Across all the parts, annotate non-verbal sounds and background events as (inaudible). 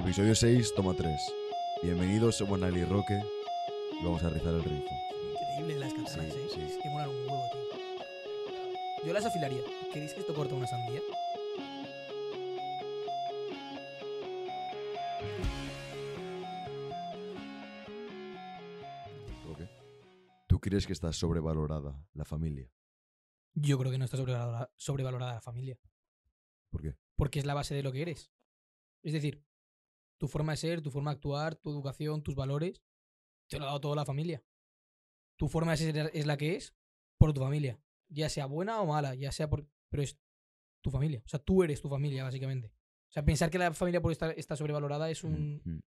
Episodio 6, toma 3. Bienvenidos, somos Nali y Roque y vamos a rizar el rizo. Increíble las katanas, Sí, ¿eh? sí. Es que molan un huevo, tío. Yo las afilaría. ¿Queréis que esto corta una sandía? Roque. ¿Tú crees que está sobrevalorada la familia? Yo creo que no está sobrevalorada, sobrevalorada la familia. ¿Por qué? Porque es la base de lo que eres. Es decir, tu forma de ser, tu forma de actuar, tu educación, tus valores, te lo ha dado toda la familia. Tu forma de ser es la que es por tu familia. Ya sea buena o mala, ya sea por. Pero es tu familia. O sea, tú eres tu familia, básicamente. O sea, pensar que la familia por estar está sobrevalorada es un. Mm, mm.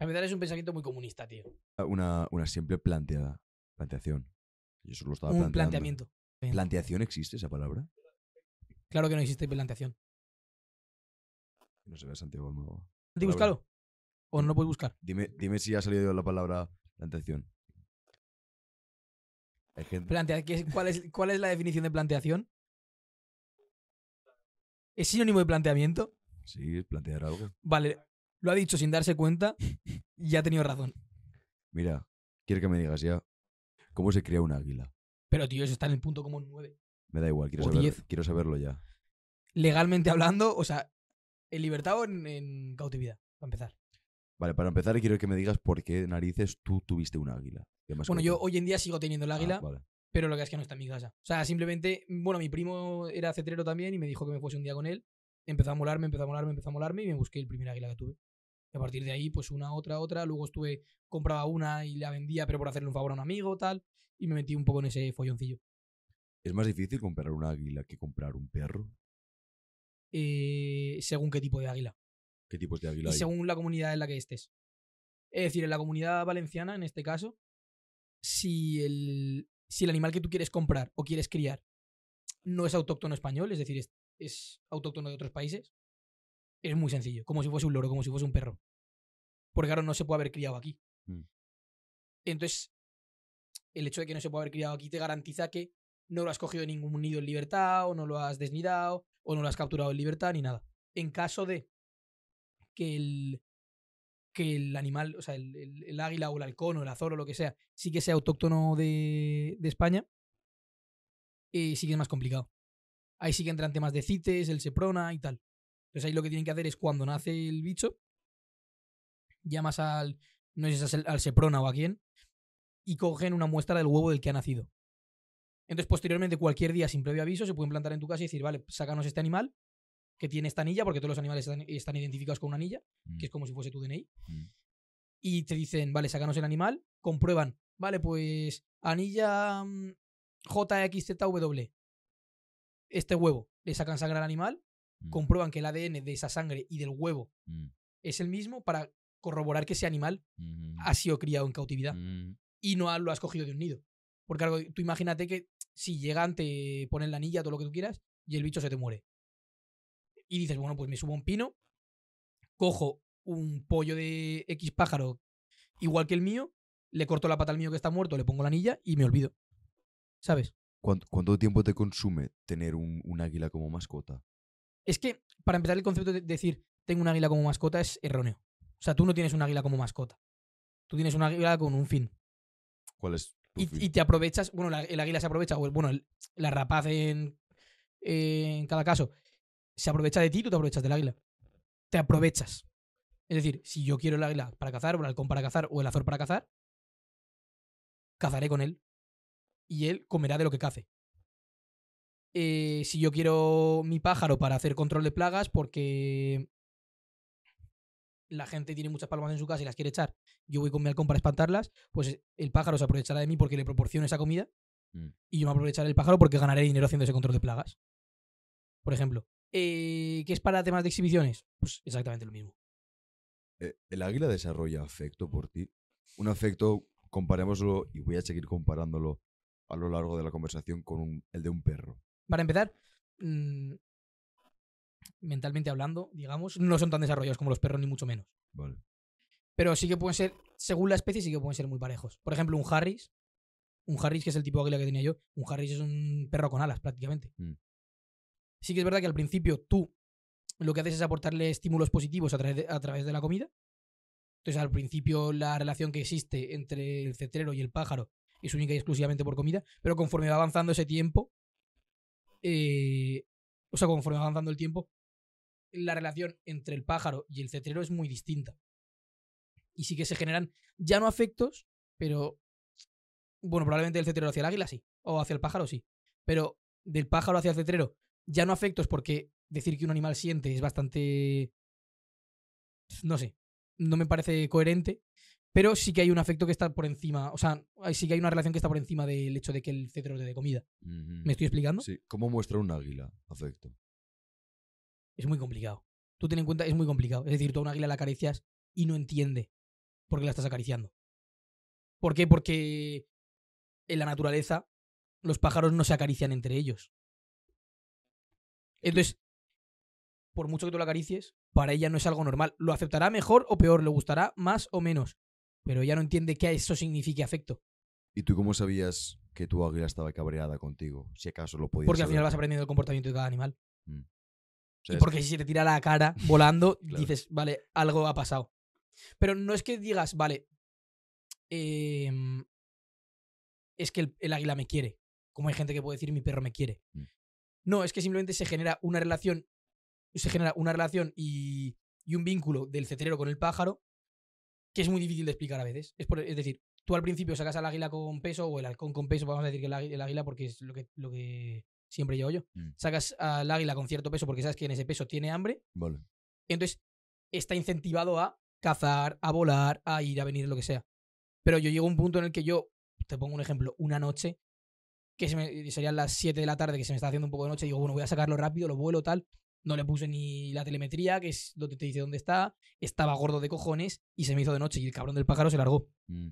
A verdad es un pensamiento muy comunista, tío. Una, una simple planteada. Planteación. Yo solo estaba Un planteando. planteamiento. ¿Planteación existe esa palabra? Claro que no existe planteación. No se ve Santiago Nuevo. ¿Te Palabra. búscalo? ¿O no lo puedes buscar? Dime, dime si ha salido la palabra planteación. Hay gente. Plantea, ¿qué es- cuál, es, ¿Cuál es la definición de planteación? ¿Es sinónimo de planteamiento? Sí, plantear algo. Vale, lo ha dicho sin darse cuenta y ha tenido razón. Mira, quiero que me digas ya cómo se crea un águila. Pero, tío, eso está en el punto como 9. Me da igual, quiero, O saber- 10. quiero saberlo ya. Legalmente hablando, o sea, en libertad o en, en cautividad, para empezar. Vale, para empezar quiero que me digas por qué narices tú tuviste un águila. ¿Qué Bueno, yo hoy en día sigo teniendo el águila, vale. pero lo que es que no está en mi casa. O sea, simplemente, bueno, mi primo era cetrero también y me dijo que me fuese un día con él. Empezó a molarme, empezó a molarme, empezó a molarme y me busqué el primer águila que tuve. Y a partir de ahí, pues una, otra, otra. Luego estuve, compraba una y la vendía, pero por hacerle un favor a un amigo, tal. Y me metí un poco en ese folloncillo. ¿Es más difícil comprar un águila que comprar un perro? Eh, según qué tipo de águila. ¿Qué tipos de águila Y hay? según la comunidad en la que estés. Es decir, en la comunidad valenciana, en este caso, si el, si el animal que tú quieres comprar o quieres criar no es autóctono español, es decir, es, es autóctono de otros países, es muy sencillo, como si fuese un loro, como si fuese un perro. Porque claro, no se puede haber criado aquí. Mm. Entonces, el hecho de que no se pueda haber criado aquí te garantiza que no lo has cogido en ningún nido en libertad, o no lo has desnidado, o no lo has capturado en libertad, ni nada. En caso de que el, que el animal, o sea, el, águila o el halcón o el azor o lo que sea, sí que sea autóctono de, de España, eh, sí que es más complicado. Ahí sí que entran temas de CITES, el SEPRONA y tal. Entonces ahí lo que tienen que hacer es cuando nace el bicho, llamas al, no sé si es al SEPRONA o a quién, y cogen una muestra del huevo del que ha nacido. Entonces, posteriormente, cualquier día sin previo aviso, se pueden plantar en tu casa y decir, vale, sácanos este animal que tiene esta anilla, porque todos los animales están, están identificados con una anilla, Mm, que es como si fuese tu DNI. mm. Y te dicen, vale, sácanos el animal, comprueban, vale, pues anilla mm, JXZW. Este huevo, le sacan sangre al animal, Mm, comprueban que el ADN de esa sangre y del huevo es el mismo para corroborar que ese animal ha sido criado en cautividad y no lo has cogido de un nido. Porque claro, tú imagínate que si llegan, te ponen la anilla, todo lo que tú quieras, y el bicho se te muere. Y dices, bueno, pues me subo a un pino, cojo un pollo de X pájaro igual que el mío, le corto la pata al mío que está muerto, le pongo la anilla y me olvido. ¿Sabes? ¿Cuánto, cuánto tiempo te consume tener un, un águila como mascota? Es que, para empezar, el concepto de decir tengo un águila como mascota es erróneo. O sea, tú no tienes un águila como mascota. Tú tienes un águila con un fin. ¿Cuál es y, te aprovechas, bueno, la- el águila se aprovecha, o el- bueno, el- la rapaz en, en cada caso, se aprovecha de ti, tú te aprovechas del águila. Te aprovechas. Es decir, si yo quiero el águila para cazar, o el halcón para cazar, o el azor para cazar, cazaré con él. Y él comerá de lo que cace. Eh, si yo quiero mi pájaro para hacer control de plagas, porque la gente tiene muchas palomas en su casa y las quiere echar, yo voy con mi halcón para espantarlas, pues el pájaro se aprovechará de mí porque le proporciono esa comida Mm. y yo me aprovecharé del pájaro porque ganaré dinero haciendo ese control de plagas. Por ejemplo. Eh, ¿Qué es para temas de exhibiciones? Pues exactamente lo mismo. Eh, ¿El águila desarrolla afecto por ti? Un afecto, comparémoslo, y voy a seguir comparándolo a lo largo de la conversación con un- el de un perro. Para empezar, mm, mentalmente hablando, digamos, no son tan desarrollados como los perros, ni mucho menos. Vale. Pero sí que pueden ser, según la especie, sí que pueden ser muy parejos. Por ejemplo, un Harris. Un Harris, que es el tipo de águila que tenía yo. Un Harris es un perro con alas, prácticamente. Mm. Sí que es verdad que al principio tú lo que haces es aportarle estímulos positivos a través de, a través de la comida. Entonces, al principio, la relación que existe entre el cetrero y el pájaro es única y exclusivamente por comida, pero conforme va avanzando ese tiempo, eh, o sea, conforme va avanzando el tiempo, la relación entre el pájaro y el cetrero es muy distinta. Y sí que se generan ya no afectos, pero bueno, probablemente del cetrero hacia el águila sí, o hacia el pájaro sí, pero del pájaro hacia el cetrero ya no afectos porque decir que un animal siente es bastante no sé, no me parece coherente, pero sí que hay un afecto que está por encima, o sea, sí que hay una relación que está por encima del hecho de que el cetrero te dé comida. ¿Me estoy explicando? Sí. ¿Cómo muestra un águila afecto? Es muy complicado. Tú ten en cuenta, es muy complicado. Es decir, tú a un águila la acaricias y no entiende por qué la estás acariciando. ¿Por qué? Porque en la naturaleza los pájaros no se acarician entre ellos. Entonces, por mucho que tú la acaricies, para ella no es algo normal. Lo aceptará mejor o peor, le gustará más o menos. Pero ella no entiende que eso signifique afecto. ¿Y tú cómo sabías que tu águila estaba cabreada contigo? Si acaso lo podías Porque al final vas aprendiendo el comportamiento de cada animal. Y sea, es porque que- si se te tira la cara volando, (laughs) Claro. dices, vale, algo ha pasado. Pero no es que digas, vale, em, es que el, el águila me quiere. Como hay gente que puede decir, mi perro me quiere. Mm. No, es que simplemente se genera una relación, se genera una relación y, y un vínculo del cetrero con el pájaro que es muy difícil de explicar a veces. Es, por- es decir, tú al principio sacas al águila con peso o el halcón con peso, vamos a decir que el águila porque es lo que, lo que siempre llevo yo. Mm. Sacas al águila con cierto peso porque sabes que en ese peso tiene hambre Vale. entonces está incentivado a cazar, a volar, a ir, a venir, lo que sea. Pero yo llego a un punto en el que yo, te pongo un ejemplo, una noche, que se me- serían las 7 de la tarde, que se me está haciendo un poco de noche, digo, bueno, voy a sacarlo rápido, lo vuelo, tal. No le puse ni la telemetría, que es donde te dice dónde está. Estaba gordo de cojones y se me hizo de noche y el cabrón del pájaro se largó. Mm.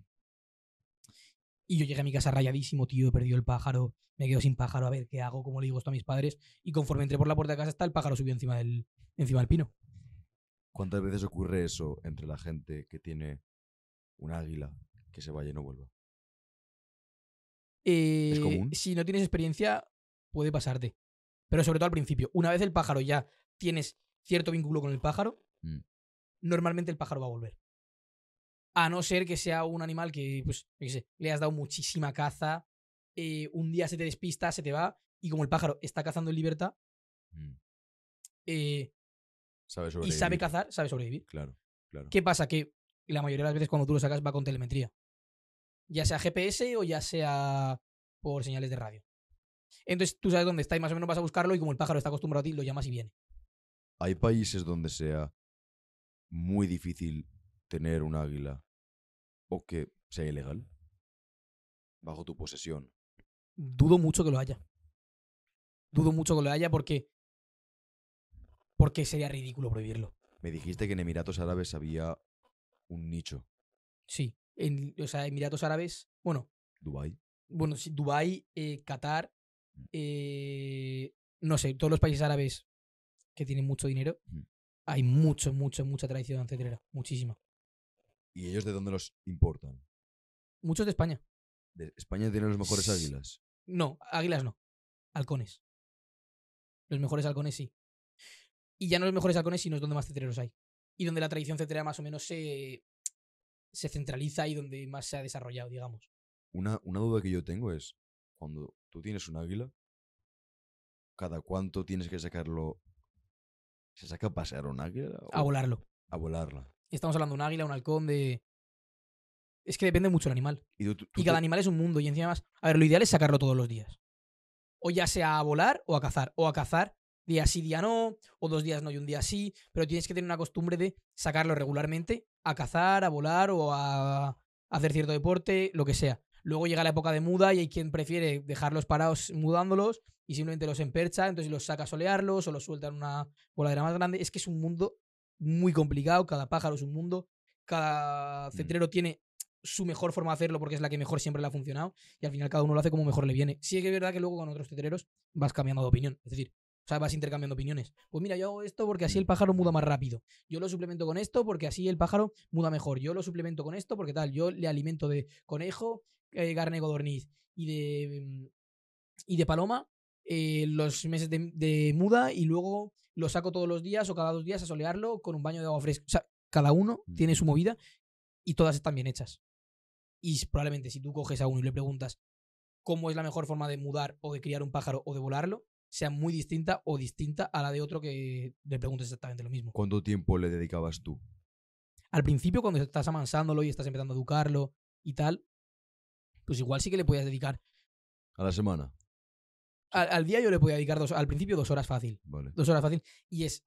Y yo llegué a mi casa rayadísimo, tío, he perdido el pájaro, me quedo sin pájaro, a ver qué hago, cómo le digo esto a mis padres. Y conforme entré por la puerta de casa, está el pájaro subió encima del, encima del pino. ¿Cuántas veces ocurre eso entre la gente que tiene un águila que se vaya y no vuelva? Eh, común? Si no tienes experiencia, puede pasarte. Pero sobre todo al principio. Una vez el pájaro ya tienes cierto vínculo con el pájaro, Mm. normalmente el pájaro va a volver. A no ser que sea un animal que, pues, yo qué sé, le has dado muchísima caza, eh, un día se te despista, se te va, y como el pájaro está cazando en libertad Mm. eh, Sabe y sabe cazar, sabe sobrevivir. Claro, claro. ¿Qué pasa? Que la mayoría de las veces cuando tú lo sacas va con telemetría. Ya sea GPS o ya sea por señales de radio. Entonces tú sabes dónde está y más o menos vas a buscarlo y como el pájaro está acostumbrado a ti, lo llamas y viene. Hay países donde sea muy difícil tener un águila o que sea ilegal bajo tu posesión. Dudo mucho que lo haya. Dudo mucho que lo haya porque porque sería ridículo prohibirlo. Me dijiste que en Emiratos Árabes había un nicho. Sí. En, o sea, Emiratos Árabes, bueno, Dubai. bueno, sí, Dubái, eh, Qatar, eh, no sé, todos los países árabes que tienen mucho dinero, Mm. hay mucho, mucho, mucha tradición cetrera. Muchísima. ¿Y ellos de dónde los importan? Muchos de España. ¿De España tiene los mejores águilas? No, águilas no. Halcones. Los mejores halcones sí. Y ya no los mejores halcones, sino es donde más cetreros hay. Y donde la tradición cetrera más o menos se, se centraliza y donde más se ha desarrollado, digamos. Una, una duda que yo tengo es, cuando tú tienes un águila, ¿cada cuánto tienes que sacarlo? ¿Se saca a pasear un águila? A volarlo. A volarla. Estamos hablando de un águila, un halcón, de... Es que depende mucho del animal. Y, tú- tú- tú Y cada animal es un mundo. Y encima más... A ver, lo ideal es sacarlo todos los días. O ya sea a volar o a cazar. O a cazar día sí, día no. O dos días no y un día sí. Pero tienes que tener una costumbre de sacarlo regularmente a cazar, a volar o a hacer cierto deporte, lo que sea. Luego llega la época de muda y hay quien prefiere dejarlos parados mudándolos y simplemente los empercha, entonces los saca a solearlos o los suelta en una voladera más grande. Es que es un mundo muy complicado, cada pájaro es un mundo, cada cetrero tiene su mejor forma de hacerlo porque es la que mejor siempre le ha funcionado y al final cada uno lo hace como mejor le viene. Sí que es verdad que luego con otros cetreros vas cambiando de opinión, es decir, o sea, vas intercambiando opiniones. Pues mira, yo hago esto porque así el pájaro muda más rápido. Yo lo suplemento con esto porque así el pájaro muda mejor. Yo lo suplemento con esto porque tal, yo le alimento de conejo, eh, carne de codorniz y de mm, y de paloma eh, los meses de, de muda y luego lo saco todos los días o cada dos días a solearlo con un baño de agua fresca. O sea, cada uno Mm. tiene su movida y todas están bien hechas. Y probablemente si tú coges a uno y le preguntas cómo es la mejor forma de mudar o de criar un pájaro o de volarlo, sea muy distinta o distinta a la de otro que le preguntes exactamente lo mismo. ¿Cuánto tiempo le dedicabas tú? Al principio, cuando estás amansándolo y estás empezando a educarlo y tal, pues igual sí que le podías dedicar. ¿A la semana? Al, al día yo le podía dedicar dos, al principio dos horas fácil. Vale. Dos horas fácil. Y es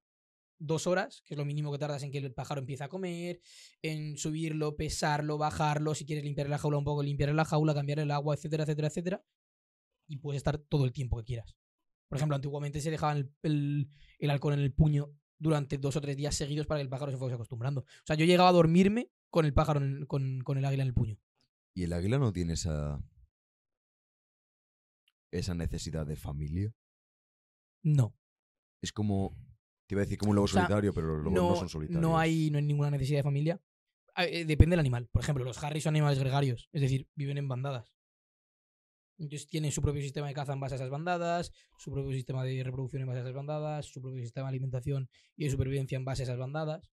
dos horas, que es lo mínimo que tardas en que el pájaro empiece a comer, en subirlo, pesarlo, bajarlo, si quieres limpiar la jaula un poco, limpiar la jaula, cambiar el agua, etcétera, etcétera, etcétera. Y puedes estar todo el tiempo que quieras. Por ejemplo, antiguamente se dejaban el, el, el halcón en el puño durante dos o tres días seguidos para que el pájaro se fuese acostumbrando. O sea, yo llegaba a dormirme con el pájaro, en con, con el águila en el puño. ¿Y el águila no tiene esa. Esa necesidad de familia? No. Es como. Te iba a decir como un lobo sea, solitario, pero los lobos no, son solitarios. no hay, no hay ninguna necesidad de familia. Ah, eh, Depende del animal. Por ejemplo, los harris son animales gregarios, es decir, viven en bandadas. Entonces tienen su propio sistema de caza en base a esas bandadas, su propio sistema de reproducción en base a esas bandadas, su propio sistema de alimentación y de supervivencia en base a esas bandadas.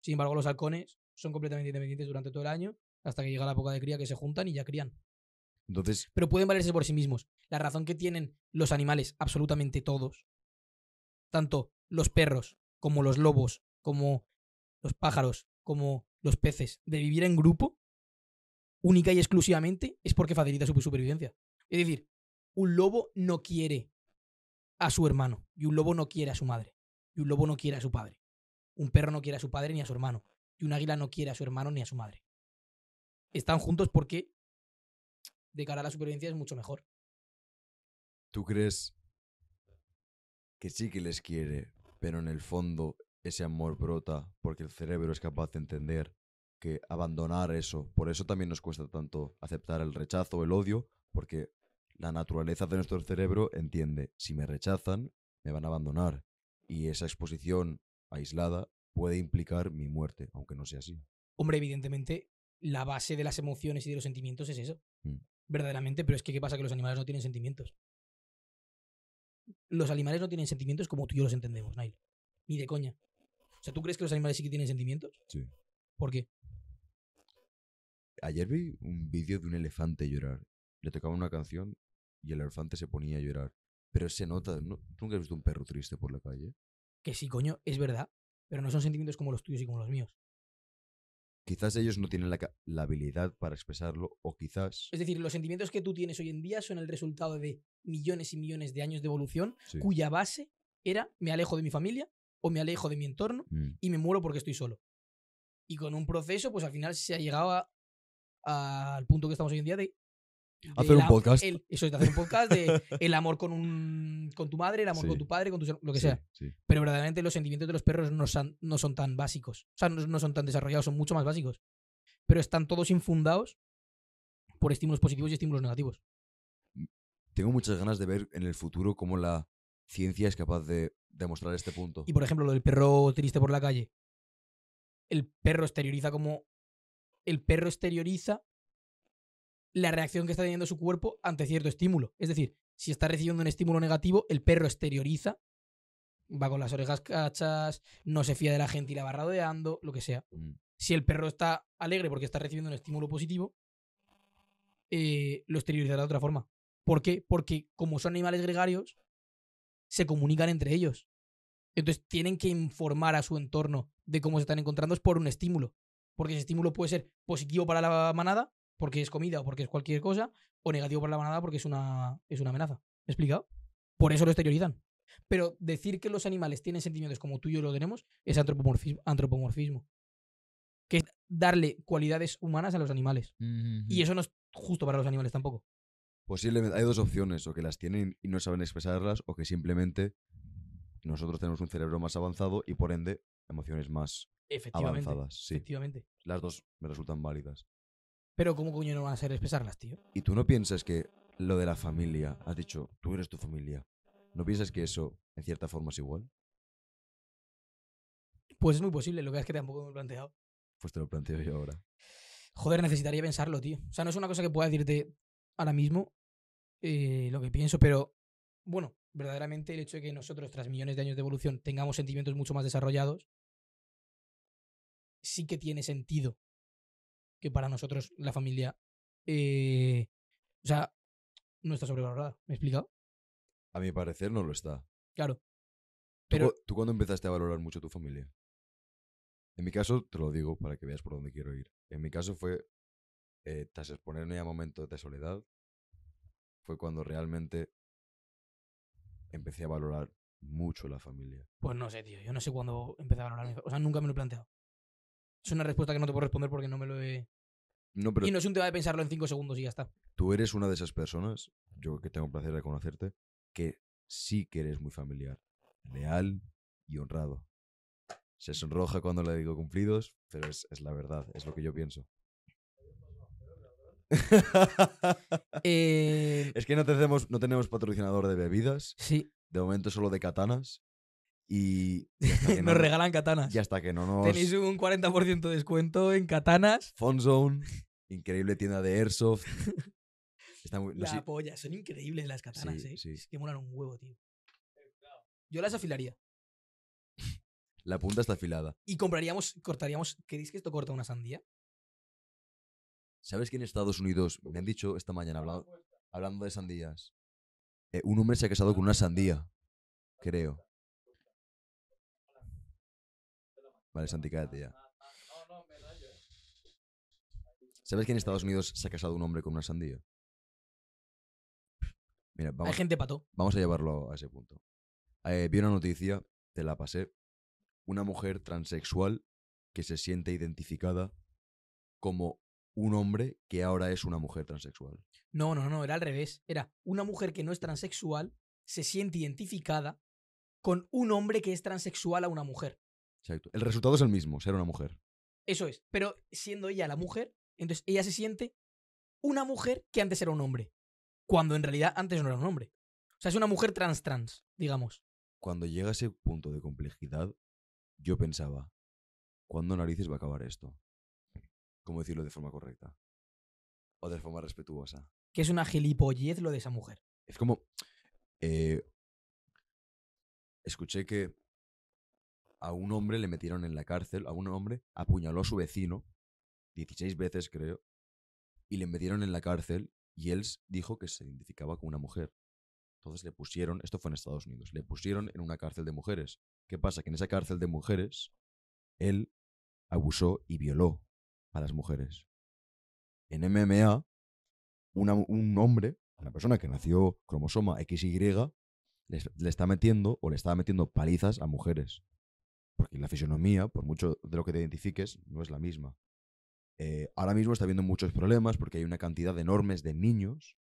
Sin embargo, los halcones son completamente independientes durante todo el año hasta que llega la época de cría que se juntan y ya crían. Pero pueden valerse por sí mismos. La razón que tienen los animales, absolutamente todos, tanto los perros como los lobos, como los pájaros, como los peces, de vivir en grupo, única y exclusivamente, es porque facilita su supervivencia. Es decir, un lobo no quiere a su hermano, y un lobo no quiere a su madre, y un lobo no quiere a su padre. Un perro no quiere a su padre ni a su hermano, y un águila no quiere a su hermano ni a su madre. Están juntos porque de cara a la supervivencia es mucho mejor. ¿tú crees que sí que les quiere, pero en el fondo ese amor brota porque el cerebro es capaz de entender que abandonar eso, por eso también nos cuesta tanto aceptar el rechazo el odio, porque la naturaleza de nuestro cerebro entiende, si me rechazan, me van a abandonar. Y esa exposición aislada puede implicar mi muerte, aunque no sea así. Hombre, evidentemente, la base de las emociones y de los sentimientos es eso. Mm. Verdaderamente, pero es que ¿qué pasa? Que los animales no tienen sentimientos. Los animales no tienen sentimientos como tú y yo los entendemos, Nail. Ni de coña. O sea, ¿tú crees que los animales sí que tienen sentimientos? Sí. ¿Por qué? Ayer vi un vídeo de un elefante llorar. Le tocaba una canción y el elefante se ponía a llorar. Pero se nota, ¿no? ¿Tú nunca has visto un perro triste por la calle? Que sí, coño, es verdad. Pero no son sentimientos como los tuyos y como los míos. Quizás ellos no tienen la, la habilidad para expresarlo o quizás... Es decir, los sentimientos que tú tienes hoy en día son el resultado de millones y millones de años de evolución, Sí. cuya base era me alejo de mi familia o me alejo de mi entorno Mm. y me muero porque estoy solo. Y con un proceso, pues al final se ha llegado al punto que estamos hoy en día de. Hacer un podcast. el- eso es, hacer un podcast de el amor con un con tu madre, el amor Sí. con tu padre, con her- lo que Sí, sea. sí. Pero verdaderamente los sentimientos de los perros no son, no son tan básicos. O sea, no, no son tan desarrollados, son mucho más básicos. Pero están todos infundados por estímulos positivos y estímulos negativos. Tengo muchas ganas de ver en el futuro cómo la ciencia es capaz de demostrar este punto. Y por ejemplo, lo del perro triste por la calle. El perro exterioriza como. El perro exterioriza la reacción que está teniendo su cuerpo ante cierto estímulo. Es decir, si está recibiendo un estímulo negativo, el perro exterioriza. Va con las orejas cachas, no se fía de la gente y la va rodeando, lo que sea. Mm. Si el perro está alegre porque está recibiendo un estímulo positivo, eh, lo exteriorizará de otra forma. ¿Por qué? Porque como son animales gregarios, se comunican entre ellos. Entonces tienen que informar a su entorno de cómo se están encontrando es por un estímulo. Porque ese estímulo puede ser positivo para la manada, porque es comida o porque es cualquier cosa, o negativo para la manada porque es una, es una amenaza. ¿Me he explicado? Por eso lo exteriorizan. Pero decir que los animales tienen sentimientos como tú y yo lo tenemos es antropomorfismo. antropomorfismo que es darle cualidades humanas a los animales. Y eso no es justo para los animales tampoco. Posiblemente hay dos opciones, o que las tienen y no saben expresarlas, o que simplemente nosotros tenemos un cerebro más avanzado y por ende emociones más Efectivamente. avanzadas. Sí, Efectivamente. las dos me resultan válidas. Pero ¿cómo coño no van a ser expresarlas, tío? ¿Y tú no piensas que lo de la familia, has dicho, tú eres tu familia, ¿no piensas que eso en cierta forma es igual? Pues es muy posible, lo que es que tampoco me he planteado. Pues te lo planteo yo ahora. Joder, necesitaría pensarlo, tío. O sea, no es una cosa que pueda decirte ahora mismo eh, lo que pienso, pero bueno, verdaderamente el hecho de que nosotros, tras millones de años de evolución, tengamos sentimientos mucho más desarrollados, sí que tiene sentido que para nosotros la familia, eh, o sea, no está sobrevalorada. ¿Me he explicado? A mi parecer no lo está. Claro. ¿Tú, Pero cu- ¿Tú cuándo empezaste a valorar mucho tu familia? En mi caso, te lo digo para que veas por dónde quiero ir. En mi caso fue, eh, tras exponerme a momentos de soledad, fue cuando realmente empecé a valorar mucho la familia. Pues no sé, tío. Yo no sé cuándo empecé a valorar O sea, nunca me lo he planteado. Es una respuesta que no te puedo responder porque no me lo he. No, pero Y no es un tema de pensarlo en cinco segundos y ya está. tú eres una de esas personas, yo que tengo el placer de conocerte, que sí que eres muy familiar, leal y honrado. Se sonroja cuando le digo cumplidos, pero es, es la verdad, es lo que yo pienso. (laughs) Eh, es que no tenemos, no tenemos patrocinador de bebidas, sí, de momento solo de katanas. Y, y hasta que (laughs) no, nos regalan katanas. y hasta que no nos... Tenéis un 40% de descuento en katanas. Fun Zone, increíble tienda de Airsoft. (laughs) Está muy, no La sé- polla, son increíbles las katanas, Sí, eh. sí. Es que molan un huevo, tío. Yo las afilaría. (laughs) la punta está afilada. Y compraríamos, cortaríamos. ¿Queréis que esto corta una sandía? ¿Sabes que en Estados Unidos, me han dicho esta mañana, hablando, hablando de sandías, eh, un hombre se ha casado con una sandía, creo. Vale, Santi, cállate ya. ¿Sabes que en Estados Unidos se ha casado un hombre con una sandía? Mira, Hay gente pato. vamos a llevarlo a ese punto. Eh, vi una noticia, te la pasé. Una mujer transexual que se siente identificada como un hombre que ahora es una mujer transexual. No, no, no, era al revés. Era una mujer que no es transexual se siente identificada con un hombre que es transexual a una mujer. Exacto. El resultado es el mismo, ser una mujer. Eso es. Pero siendo ella la mujer, entonces ella se siente una mujer que antes era un hombre. Cuando en realidad antes no era un hombre. O sea, es una mujer trans trans, digamos. Cuando llega ese punto de complejidad, yo pensaba, ¿cuándo narices va a acabar esto? ¿Cómo decirlo de forma correcta? O de forma respetuosa. Que es una gilipollez lo de esa mujer. Es como. eh, escuché que a un hombre le metieron en la cárcel, a un hombre apuñaló a su vecino, 16 veces creo, y le metieron en la cárcel y él dijo que se identificaba con una mujer. Entonces le pusieron, esto fue en Estados Unidos, le pusieron en una cárcel de mujeres. ¿Qué pasa? Que en esa cárcel de mujeres, él abusó y violó a las mujeres. En MMA, una- un hombre, una persona que nació cromosoma XY, les- le está metiendo o le estaba metiendo palizas a mujeres. Porque la fisionomía, por mucho de lo que te identifiques, no es la misma. Eh, ahora mismo está habiendo muchos problemas porque hay una cantidad enormes de niños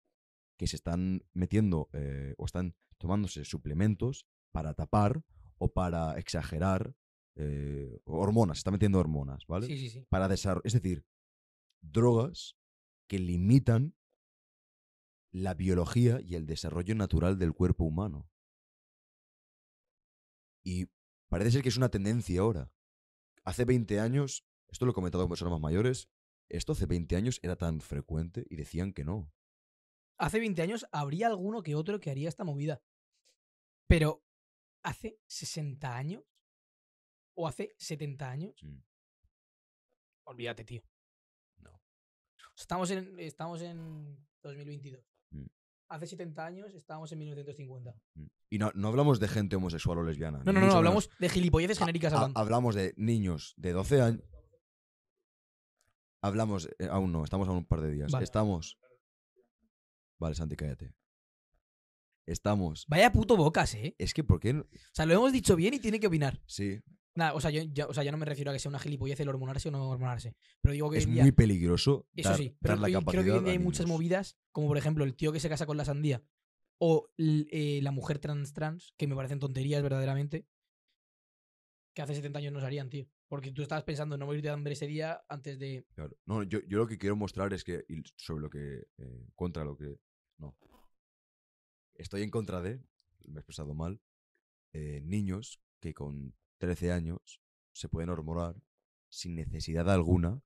que se están metiendo eh, o están tomándose suplementos para tapar o para exagerar eh, hormonas, se están metiendo hormonas, ¿vale? Sí, sí, sí. para desarrollar, es decir, drogas que limitan la biología y el desarrollo natural del cuerpo humano. Y parece ser que es una tendencia ahora. Hace 20 años, esto lo he comentado con personas más mayores, esto hace 20 años era tan frecuente y decían que no. Hace 20 años habría alguno que otro que haría esta movida. Pero hace 60 años o hace 70 años, Mm. olvídate, tío. No. Estamos en, estamos en 2022. Hace 70 años estábamos en 1950. Mm. Y no, no hablamos de gente homosexual o lesbiana. No, no, no, hablamos de gilipolleces genéricas ha- hablamos de niños de 12 años. Hablamos, eh, aún no, estamos a un par de días. Vale. Estamos. Vale, Santi, cállate. Estamos. Vaya puto bocas, ¿eh? Es que, ¿por qué? no- O sea, lo hemos dicho bien y tiene que opinar. Sí, Nada, o sea, yo, ya, o sea, ya no me refiero a que sea una gilipollez el hormonarse o no hormonarse. Pero digo que es hoy en día- muy peligroso Eso dar, sí, pero dar la hoy- creo que hoy en día hay muchas movidas, como por ejemplo el tío que se casa con la sandía o eh, la mujer trans trans, que me parecen tonterías verdaderamente, que hace 70 años no se harían, tío. Porque tú estabas pensando en no morir de hambre ese día antes de... Claro. No, yo, yo lo que quiero mostrar es que, sobre lo que, eh, contra lo que, no. Estoy en contra de, me he expresado mal, eh, niños que con 13 años se pueden hormonar sin necesidad alguna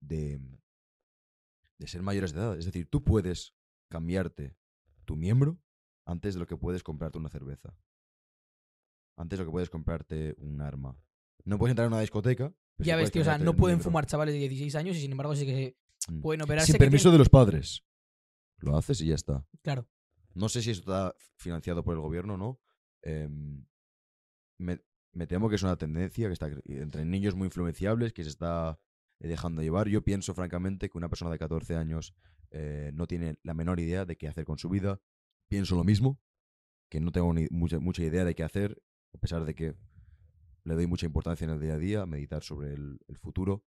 de, de ser mayores de edad. Es decir, tú puedes cambiarte tu miembro antes de lo que puedes comprarte una cerveza. Antes de lo que puedes comprarte un arma. No puedes entrar en una discoteca. pero sí Ya ves, tío, o sea, no pueden miembro. fumar chavales de 16 años y sin embargo sí que Mm. pueden operarse. Sin permiso tienen- de los padres. Lo haces y ya está. Claro. No sé si eso está financiado por el gobierno o no. Em, me, temo que es una tendencia que está entre niños muy influenciables que se está eh, dejando llevar. Yo pienso, francamente, que una persona de 14 años eh, no tiene la menor idea de qué hacer con su vida. Pienso lo mismo, que no tengo ni mucha, mucha idea de qué hacer, a pesar de que le doy mucha importancia en el día a día, meditar sobre el, el futuro.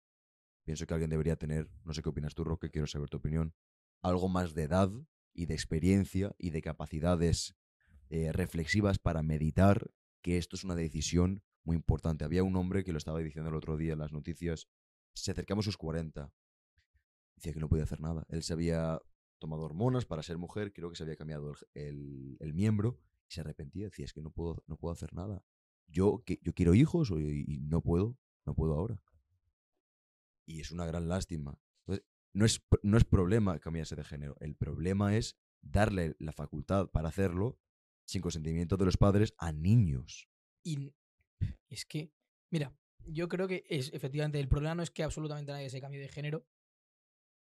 Pienso que alguien debería tener, no sé qué opinas tú, Roque, quiero saber tu opinión, algo más de edad y de experiencia y de capacidades eh, reflexivas para meditar que esto es una decisión muy importante. Había un hombre que lo estaba diciendo el otro día en las noticias, se acercamos a sus 40. Decía que no podía hacer nada. Él se había tomado hormonas para ser mujer, creo que se había cambiado el, el- miembro y se arrepentía. Decía, es que no puedo, no puedo hacer nada. Yo, que, yo quiero hijos y, no puedo, no puedo ahora. Y es una gran lástima. No es, no es problema cambiarse de género. El problema es darle la facultad para hacerlo sin consentimiento de los padres a niños. Y es que, mira, yo creo que es efectivamente el problema no es que absolutamente nadie se cambie de género,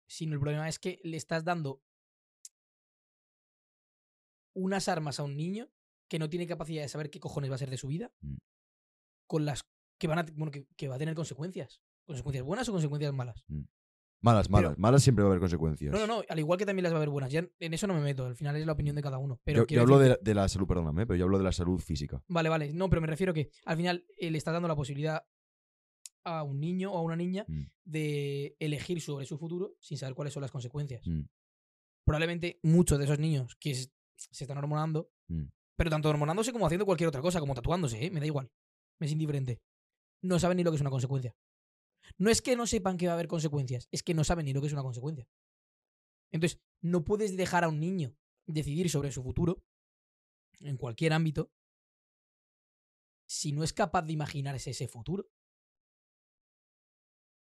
sino el problema es que le estás dando unas armas a un niño que no tiene capacidad de saber qué cojones va a ser de su vida, Mm. con las que van a, bueno, que, que va a tener consecuencias. Consecuencias buenas o consecuencias malas. Malas, Pero- malas. malas siempre va a haber consecuencias. No, no, no, al igual que también las va a haber buenas. Ya en eso no me meto, al final es la opinión de cada uno. Pero yo, hablo decir- de, la- de la salud, perdóname, pero yo hablo de la salud física. Vale, vale. No, pero me refiero que al final eh, le estás dando la posibilidad a un niño o a una niña Mm. de elegir sobre su futuro sin saber cuáles son las consecuencias. Mm. Probablemente muchos de esos niños que se están hormonando, Mm. pero tanto hormonándose como haciendo cualquier otra cosa, como tatuándose, ¿eh? me da igual. Me es indiferente. No saben ni lo que es una consecuencia. No es que no sepan que va a haber consecuencias, es que no saben ni lo que es una consecuencia. Entonces, no puedes dejar a un niño decidir sobre su futuro en cualquier ámbito si no es capaz de imaginarse ese futuro.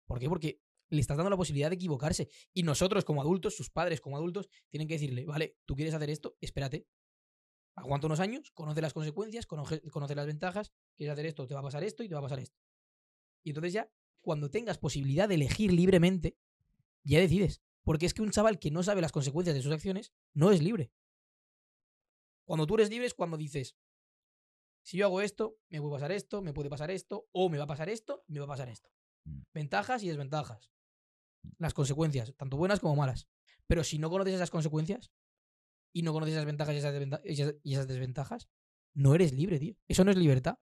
¿Por qué? Porque le estás dando la posibilidad de equivocarse. Y nosotros, como adultos, sus padres como adultos, tienen que decirle, vale, tú quieres hacer esto, espérate. Aguanta unos años, conoce las consecuencias, conoce, conoce las ventajas, quieres hacer esto, te va a pasar esto y te va a pasar esto. Y entonces ya, cuando tengas posibilidad de elegir libremente, ya decides. Porque es que un chaval que no sabe las consecuencias de sus acciones no es libre. Cuando tú eres libre es cuando dices, si yo hago esto, me puede pasar esto, me puede pasar esto, o me va a pasar esto, me va a pasar esto. Mm. Ventajas y desventajas. Las consecuencias, tanto buenas como malas. Pero si no conoces esas consecuencias y no conoces esas ventajas esas- y esas desventajas, no eres libre, tío. Eso no es libertad.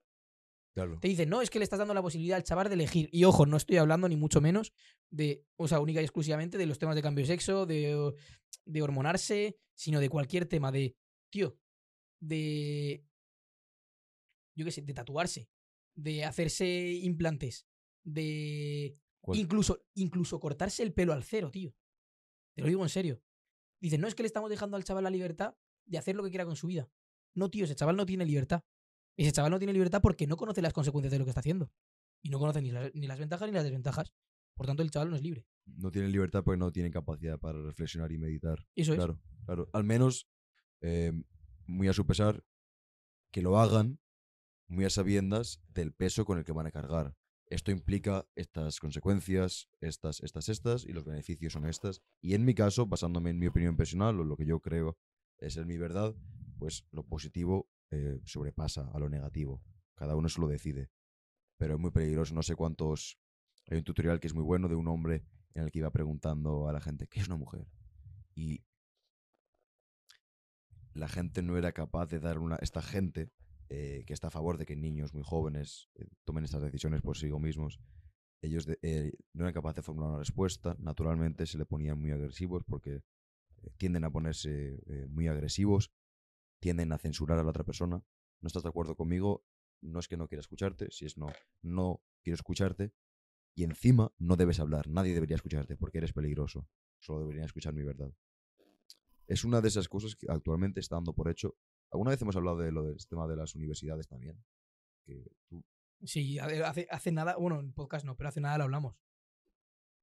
Claro. Te dicen, no, es que le estás dando la posibilidad al chaval de elegir. Y ojo, no estoy hablando ni mucho menos de, o sea, única y exclusivamente de los temas de cambio de sexo, de, de hormonarse, sino de cualquier tema de, tío, de, yo qué sé, de tatuarse, de hacerse implantes, de ¿Cuál? incluso, incluso cortarse el pelo al cero, tío. Te lo digo en serio. Dicen, no es que le estamos dejando al chaval la libertad de hacer lo que quiera con su vida. No, tío, ese chaval no tiene libertad. Ese chaval no tiene libertad porque no conoce las consecuencias de lo que está haciendo. Y no conoce ni las, ni las ventajas ni las desventajas. Por tanto, el chaval no es libre. No tienen libertad porque no tienen capacidad para reflexionar y meditar. Eso es. Claro, claro. Al menos, eh, muy a su pesar, que lo hagan muy a sabiendas del peso con el que van a cargar. Esto implica estas consecuencias, estas, estas, estas, y los beneficios son estas. Y en mi caso, basándome en mi opinión personal o lo que yo creo es ser mi verdad, pues lo positivo eh, sobrepasa a lo negativo. Cada uno se lo decide. Pero es muy peligroso. No sé cuántos. Hay un tutorial que es muy bueno de un hombre en el que iba preguntando a la gente, ¿qué es una mujer? Y la gente no era capaz de dar una... Esta gente eh, que está a favor de que niños muy jóvenes eh, tomen estas decisiones por sí mismos, ellos eh, no eran capaces de formular una respuesta. Naturalmente se le ponían muy agresivos porque tienden a ponerse muy agresivos, tienden a censurar a la otra persona. No estás de acuerdo conmigo, no es que no quiera escucharte, si es no, no quiero escucharte. Y encima no debes hablar, nadie debería escucharte porque eres peligroso. Solo deberían escuchar mi verdad. Es una de esas cosas que actualmente está dando por hecho. Alguna vez hemos hablado de lo del tema de las universidades también. Que tú, Sí, hace, hace- hace nada, bueno, en podcast no, pero hace nada lo hablamos.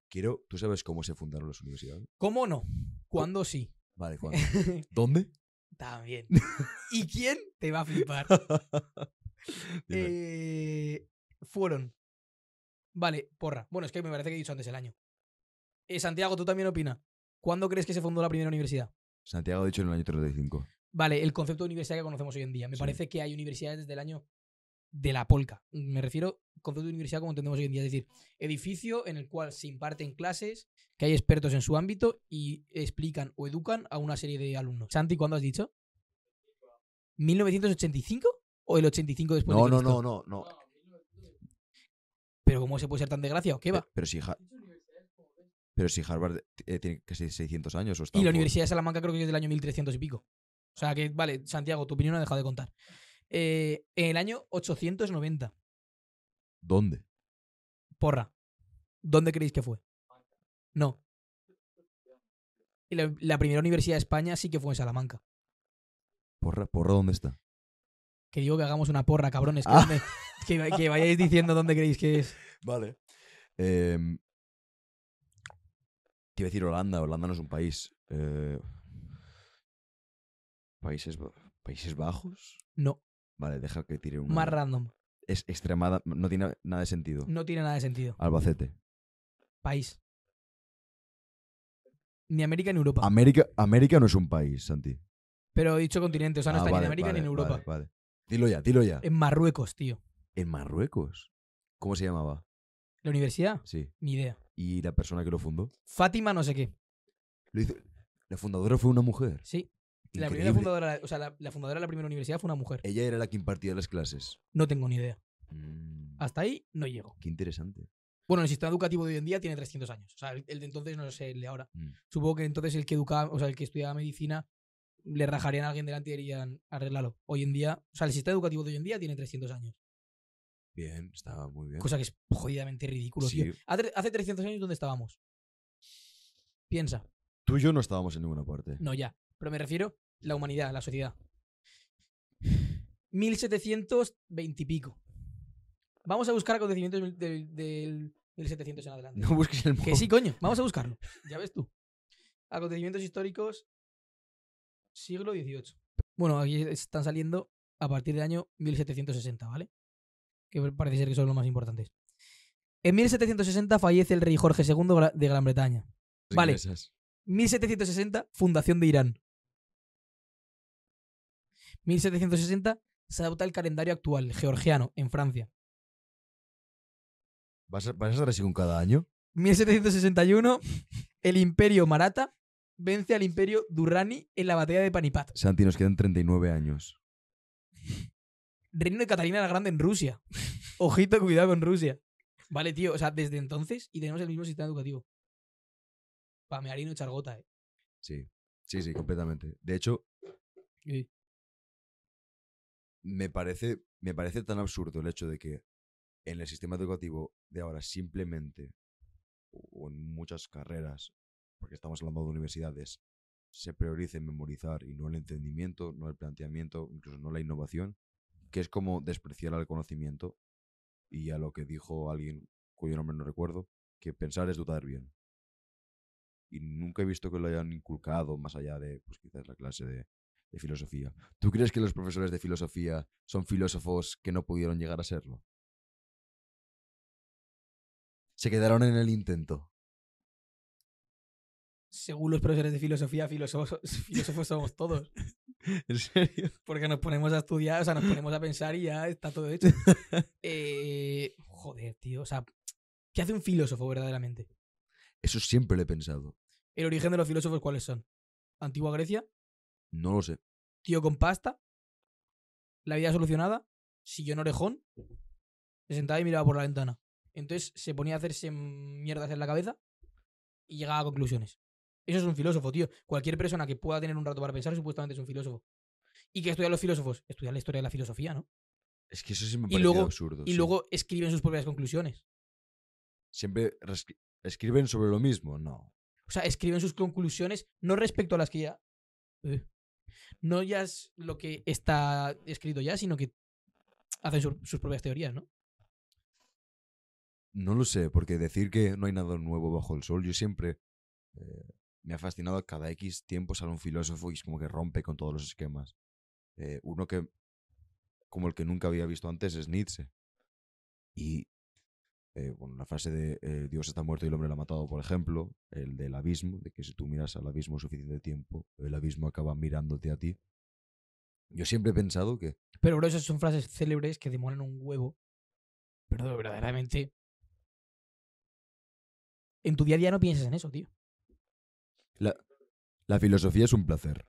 quiero, ¿tú sabes cómo se fundaron las universidades? ¿Cómo no? ¿Cuándo sí? Vale, ¿cuándo? (laughs) ¿Dónde? También. (laughs) ¿Y quién te va a flipar? (laughs) Eh, fueron. Vale, porra. Bueno, es que me parece que he dicho antes el año. Eh, Santiago, ¿tú también opinas? ¿Cuándo crees que se fundó la primera universidad? Santiago ha dicho en el año 35. Vale, el concepto de universidad que conocemos hoy en día. Me Sí. parece que hay universidades desde el año de la polca. Me refiero al concepto de universidad como entendemos hoy en día. Es decir, edificio en el cual se imparten clases, que hay expertos en su ámbito y explican o educan a una serie de alumnos. Santi, ¿cuándo has dicho? ¿1985? ¿O el 85 después No, de no, no, no, no. Pero ¿cómo se puede ser tan desgraciado? ¿Qué va? Pe- Pero si, pero si Harvard eh, tiene casi 600 años o Y Stanford. la Universidad de Salamanca creo que es del año 1300 y pico. O sea que, vale, Santiago, tu opinión no ha dejado de contar. Eh, en el año 890, ¿Dónde? porra, ¿dónde creéis que fue? No. Y la, la primera universidad de España sí que fue en Salamanca. ¿Porra, porra dónde está? Que digo que hagamos una porra, cabrones. Que, Ah. (laughs) dónde- que, que vayáis diciendo dónde creéis que es. Vale. Te iba a decir Holanda. Holanda no es un país. Eh, Países, Países Bajos. No, Vale, deja que tire una. más random. Es extremada. No tiene nada de sentido. No tiene nada de sentido. Albacete. País. Ni América ni Europa. América, América no es un país, Santi. Pero he dicho continente, o sea, no Ah, está ni en vale, América ni en Europa. Vale, vale. Dilo ya, dilo ya. En Marruecos, tío. En Marruecos. ¿Cómo se llamaba? ¿La universidad? Sí. Ni idea. ¿Y la persona que lo fundó? Fátima no sé qué. Lo hizo- La fundadora fue una mujer. Sí. La Increíble. primera fundadora, o sea, la, la fundadora de la primera universidad fue una mujer. Ella era la que impartía las clases. No tengo ni idea. Mm, Hasta ahí no llego. Qué interesante. Bueno, el sistema educativo de hoy en día tiene 300 años. O sea, el, el de entonces no sé el de ahora. Mm. Supongo que entonces el que educaba, o sea, el que estudiaba medicina, le rajarían a alguien delante y dirían, arréglalo. Hoy en día, o sea, el sistema educativo de hoy en día tiene 300 años. Bien, estaba muy bien. Cosa que es jodidamente ridículo. Sí. Hace, hace 300 años, ¿dónde estábamos? Piensa. Tú y yo no estábamos en ninguna parte. No, ya. Pero me refiero la humanidad, la sociedad. 1720 y pico. Vamos a buscar acontecimientos del, del- del 1700 en adelante. No busques el Que sí, coño. Vamos a buscarlo. Ya ves tú. Acontecimientos históricos siglo XVIII. Bueno, aquí están saliendo a partir del año 1760, ¿vale? Que parece ser que son los más importantes. En 1760 fallece el rey Jorge II de Gran Bretaña. vale. Inglesas. 1760, fundación de Irán. 1760, se adopta el calendario actual, georgiano, en Francia. ¿Vas a, vas a estar así con cada año? 1761, el imperio Maratha vence al imperio Durrani en la batalla de Panipat. Santi, nos quedan 39 años. Reino de Catalina la Grande en Rusia. Ojito, cuidado con Rusia. Vale, tío, o sea, desde entonces y tenemos el mismo sistema educativo. Pa' mear y no echar gota, eh. Sí, sí, sí, completamente. De hecho, Sí. Me parece, me parece tan absurdo el hecho de que en el sistema educativo de ahora simplemente, o en muchas carreras, porque estamos hablando de universidades, se priorice memorizar y no el entendimiento, no el planteamiento, incluso no la innovación, que es como despreciar al conocimiento y a lo que dijo alguien cuyo nombre no recuerdo, que pensar es dudar bien. Y nunca he visto que lo hayan inculcado más allá de, pues quizás la clase de, de filosofía. ¿Tú crees que los profesores de filosofía son filósofos que no pudieron llegar a serlo? Se quedaron en el intento. Según los profesores de filosofía, filósofos, (laughs) filósofos somos todos. (laughs) ¿En serio? Porque nos ponemos a estudiar, o sea, nos ponemos a pensar y ya está todo hecho. (laughs) Eh, joder, tío. O sea, ¿qué hace un filósofo verdaderamente? Eso siempre lo he pensado. ¿El origen de los filósofos cuáles son? Antigua Grecia, No lo sé. tío con pasta, la vida solucionada, sillón orejón, se sentaba y miraba por la ventana. Entonces se ponía a hacerse mierdas en la cabeza y llegaba a conclusiones. Eso es un filósofo, tío. Cualquier persona que pueda tener un rato para pensar supuestamente es un filósofo. ¿Y qué estudian los filósofos? Estudian la historia de la filosofía, ¿no? Es que eso sí me Y parece luego- absurdo. Y sí. luego escriben sus propias conclusiones. Siempre escriben sobre lo mismo. No. O sea, escriben sus conclusiones no respecto a las que ya. eh, no ya es lo que está escrito ya, sino que hacen su- sus propias teorías, ¿no? No lo sé, porque decir que no hay nada nuevo bajo el sol, yo siempre eh, me ha fascinado cada X tiempo sale un filósofo y es como que rompe con todos los esquemas. Eh, uno que, como el que nunca había visto antes, es Nietzsche. Y, eh, bueno, la frase de eh, Dios está muerto y el hombre lo ha matado, por ejemplo, el del abismo, de que si tú miras al abismo suficiente tiempo, el abismo acaba mirándote a ti. Yo siempre he pensado que Pero, bro, esas son frases célebres que demoran un huevo. Pero verdaderamente. En tu día a día no pienses en eso, tío. La filosofía es un placer.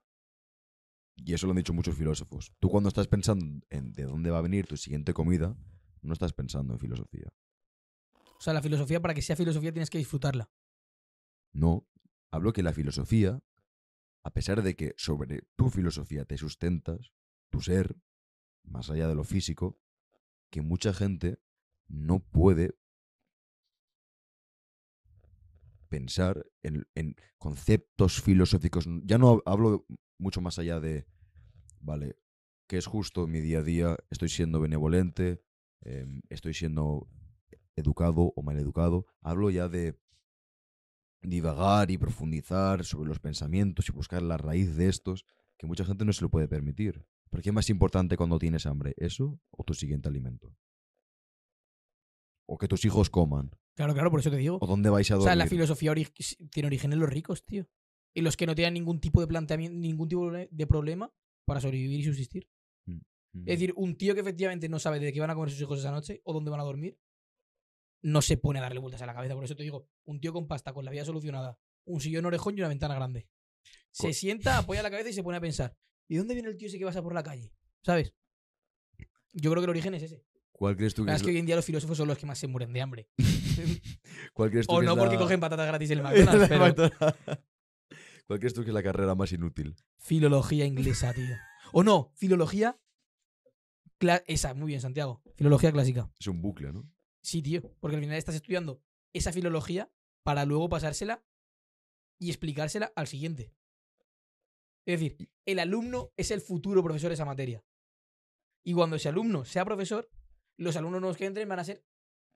Y eso lo han dicho muchos filósofos. Tú cuando estás pensando en de dónde va a venir tu siguiente comida, no estás pensando en filosofía. Sea, la filosofía, para que sea filosofía, tienes que disfrutarla. No, hablo que la filosofía, a pesar de que sobre tu filosofía te sustentas, tu ser, más allá de lo físico, que mucha gente no puede pensar en, conceptos filosóficos. Ya no hablo mucho más allá de, vale, ¿qué es justo mi día a día? ¿Estoy siendo benevolente? Em, ¿Estoy siendo educado o mal educado? Hablo ya de divagar y profundizar sobre los pensamientos y buscar la raíz de estos, que mucha gente no se lo puede permitir. ¿Por qué es más importante cuando tienes hambre? ¿Eso o tu siguiente alimento? O que tus hijos coman. Claro, claro, por eso te digo. ¿O dónde vais a O dormir? sea, la filosofía ori- tiene origen en los ricos, tío. Y los que no tienen ningún tipo de planteamiento, ningún tipo de problema para sobrevivir y subsistir. Mm. Es decir, un tío que efectivamente no sabe de qué van a comer sus hijos esa noche o dónde van a dormir, no se pone a darle vueltas a la cabeza. Por eso te digo, un tío con pasta, con la vida solucionada, un sillón orejón y una ventana grande. Se sienta, apoya la cabeza y se pone a pensar, ¿y dónde viene el tío ese que pasa por la calle? ¿Sabes? Yo creo que el origen es ese. ¿Cuál crees tú que es, es que hoy en día los filósofos son los que más se mueren de hambre. (laughs) ¿Cuál crees (laughs) tú o que no es porque la- cogen patatas gratis en el (laughs) McDonald's, pero. ¿Cuál crees tú que es la carrera más inútil? filología inglesa, tío. O no, filología cla- esa, muy bien, Santiago. Filología clásica. Es un bucle, ¿no? Sí, tío, porque al final estás estudiando esa filología para luego pasársela y explicársela al siguiente. Es decir, el alumno es el futuro profesor de esa materia. Y cuando ese alumno sea profesor, los alumnos nuevos que entren van a ser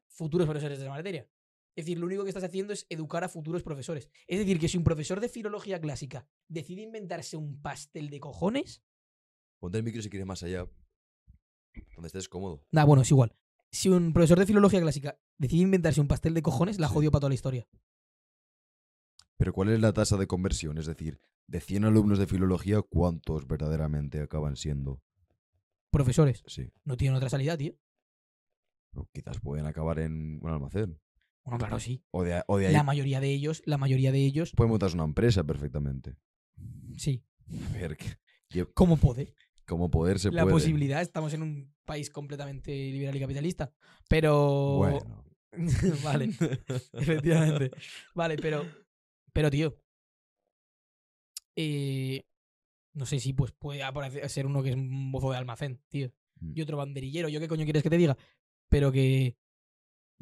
futuros profesores de esa materia. Es decir, lo único que estás haciendo es educar a futuros profesores. Es decir, que si un profesor de filología clásica decide inventarse un pastel de cojones, Ponte el micro si quieres más allá. Donde estés cómodo. Nah, bueno, es igual. Si un profesor de filología clásica decide inventarse un pastel de cojones, la jodió para toda la historia. Pero ¿cuál es la tasa de conversión? Es decir, de 100 alumnos de filología, ¿cuántos verdaderamente acaban siendo? Profesores, Sí. no tienen otra salida, tío. O quizás pueden acabar en un almacén. Bueno, claro, sí. O de, o de ahí La mayoría de ellos, la mayoría de ellos, pueden montarse una empresa perfectamente. sí. (laughs) A ver, que- ¿Cómo poder? como poder se La puede. posibilidad, estamos en un país completamente liberal y capitalista. Pero. Bueno. (laughs) vale, (laughs) efectivamente. Vale, pero. Pero, tío. eh, no sé si pues puede aparecer, ser uno que es un mozo de almacén, tío. Mm. y otro banderillero. ¿Yo qué coño quieres que te diga? Pero que,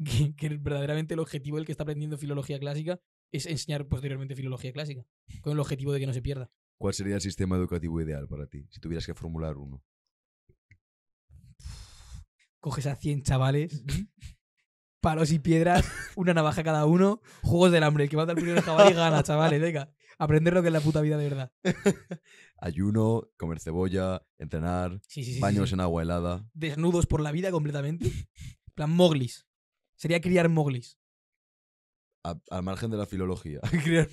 que, que verdaderamente el objetivo del que está aprendiendo filología clásica es enseñar posteriormente filología clásica. Con el objetivo de que no se pierda. ¿Cuál sería el sistema educativo ideal para ti? Si tuvieras que formular uno. Coges a 100 chavales, palos y piedras, una navaja cada uno, juegos del hambre. El que mata al primero jabalí gana, chavales. Venga, aprender lo que es la puta vida de verdad. (laughs) Ayuno, comer cebolla, entrenar, Sí, sí, sí. sí, baños en agua helada. Desnudos por la vida completamente. En plan, moglis. Sería criar moglis. A- al margen de la filología. (laughs) Criar-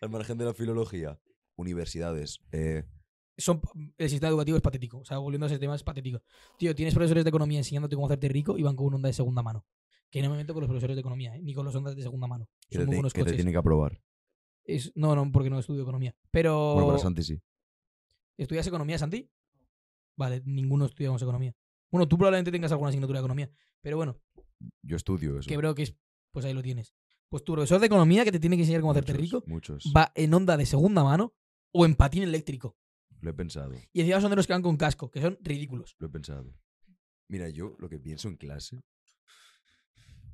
al margen de la filología. Universidades. eh, son, el sistema educativo es patético. O sea, volviendo a ese tema, es patético. Tío, tienes profesores de economía enseñándote cómo hacerte rico y van con una onda de segunda mano. Que no me meto con los profesores de economía, ¿eh? ni con los ondas de segunda mano. Son te, muy buenos que te coches. tienen que aprobar. Es- no, no, porque no estudio economía. Pero. Bueno, para Santi sí. ¿Estudias economía, Santi? Vale, ninguno estudiamos economía. Bueno, tú probablemente tengas alguna asignatura de economía. Pero bueno, Yo estudio eso. que creo que es. Pues ahí lo tienes. Pues tu profesor de economía que te tiene que enseñar cómo hacerte rico Muchos. va en onda de segunda mano o en patín eléctrico. Lo he pensado. Y encima son de los que van con casco, que son ridículos. Lo he pensado. Mira, yo lo que pienso en clase.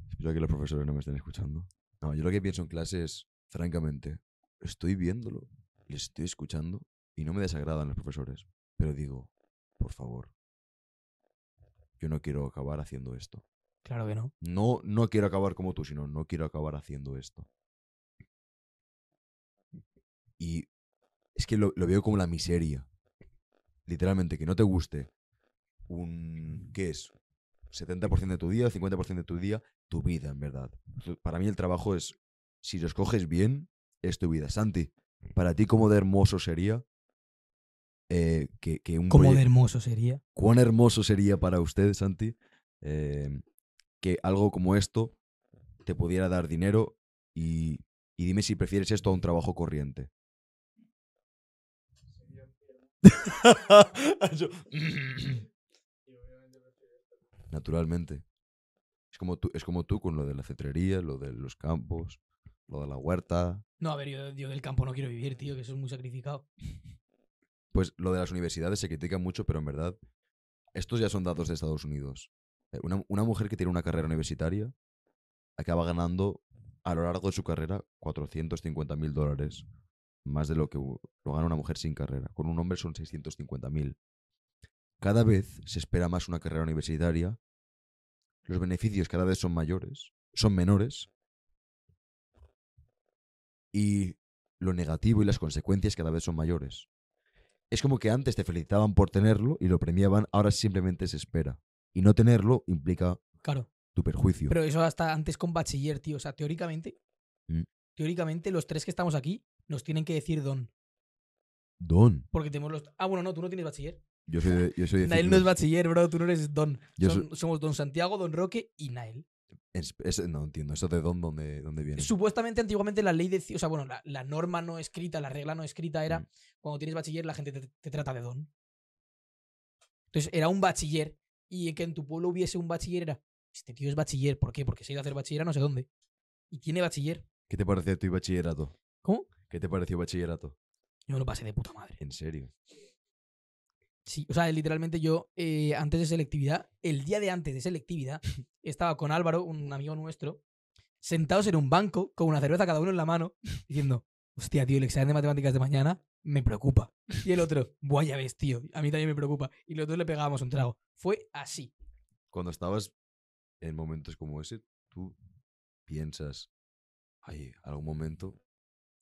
Espero que los profesores no me estén escuchando. No, yo lo que pienso en clase es, francamente, estoy viéndolo, les estoy escuchando y no me desagradan los profesores. Pero digo, por favor, yo no quiero acabar haciendo esto. Claro que no. No, no quiero acabar como tú, sino no quiero acabar haciendo esto. Y es que lo, lo veo como la miseria. Literalmente, que no te guste un... ¿Qué es? 70% de tu día, 50% de tu día, tu vida, en verdad. Para mí el trabajo es, si lo escoges bien, es tu vida. Santi, para ti, ¿cómo de hermoso sería eh, que, que un proye- de hermoso sería. ¿Cuán hermoso sería para usted, Santi, eh, que algo como esto te pudiera dar dinero y, y dime si prefieres esto a un trabajo corriente? (laughs) Yo- (clears throat) Naturalmente. Es como, tú, es como tú con lo de la cetrería, lo de los campos, lo de la huerta. No, a ver, yo, yo del campo no quiero vivir, tío, que eso es muy sacrificado. (laughs) Pues lo de las universidades se critica mucho, pero en verdad, estos ya son datos de Estados Unidos. Eh, Una, una mujer que tiene una carrera universitaria acaba ganando a lo largo de su carrera 450 mil dólares. Más de lo que lo gana una mujer sin carrera. Con un hombre son 650 mil. Cada vez se espera más una carrera universitaria. Los beneficios cada vez son mayores, son menores. Y lo negativo y las consecuencias cada vez son mayores. Es como que antes te felicitaban por tenerlo y lo premiaban, ahora simplemente se espera. Y no tenerlo implica Claro. tu perjuicio. Pero eso hasta antes con bachiller, tío. O sea, teóricamente, Mm. teóricamente los tres que estamos aquí nos tienen que decir don. Don. Porque tenemos los... Ah, bueno, no, tú no tienes bachiller. Yo soy de, yo soy de Nael no es bachiller, bro. Tú no eres don. Yo Son- somos don Santiago, don Roque y Nael. Es- es- no entiendo. ¿Eso de don dónde, dónde viene? Supuestamente, antiguamente, la ley decía... O sea, bueno, la, la norma no escrita, la regla no escrita era... Mm. Cuando tienes bachiller, la gente te, te trata de don. Entonces, era un bachiller. Y que en tu pueblo hubiese un bachiller era... Este tío es bachiller. ¿Por qué? Porque se ha ido a hacer bachiller a no sé dónde. Y tiene bachiller. ¿Qué te pareció tu bachillerato? ¿Cómo? ¿Qué te pareció bachillerato? Yo me lo pasé de puta madre. En serio. Sí, o sea, literalmente yo, eh, antes de selectividad, el día de antes de selectividad, (laughs) estaba con Álvaro, un amigo nuestro, sentados en un banco, con una cerveza cada uno en la mano, diciendo, hostia, tío, el examen de matemáticas de mañana me preocupa. Y el otro, buah, ya ves, tío, a mí también me preocupa. Y los dos le pegábamos un trago. Fue así. Cuando estabas en momentos como ese, tú piensas, ay, algún momento.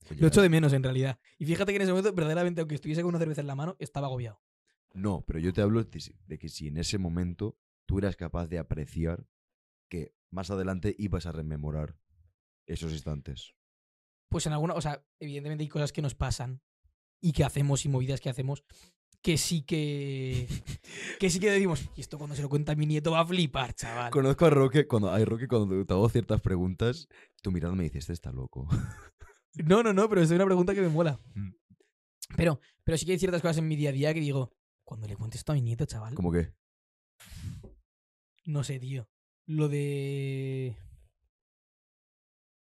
A Lo echo llegar". de menos en realidad. Y fíjate que en ese momento, verdaderamente, aunque estuviese con una cerveza en la mano, estaba agobiado. No, pero yo te hablo de, que si en ese momento tú eras capaz de apreciar que más adelante ibas a rememorar esos instantes. pues en alguna, o sea, evidentemente hay cosas que nos pasan y que hacemos y movidas que hacemos que sí que que sí que decimos, y esto cuando se lo cuenta a mi nieto va a flipar, chaval. Conozco a Roque, cuando hay Roque, cuando te hago ciertas preguntas, tu mirada me dice, este está loco. No, no, no, pero es una pregunta que me mola. Mm. Pero pero sí que hay ciertas cosas en mi día a día que digo, cuando le cuento esto a mi nieto, chaval, Como que, no sé, tío. Lo de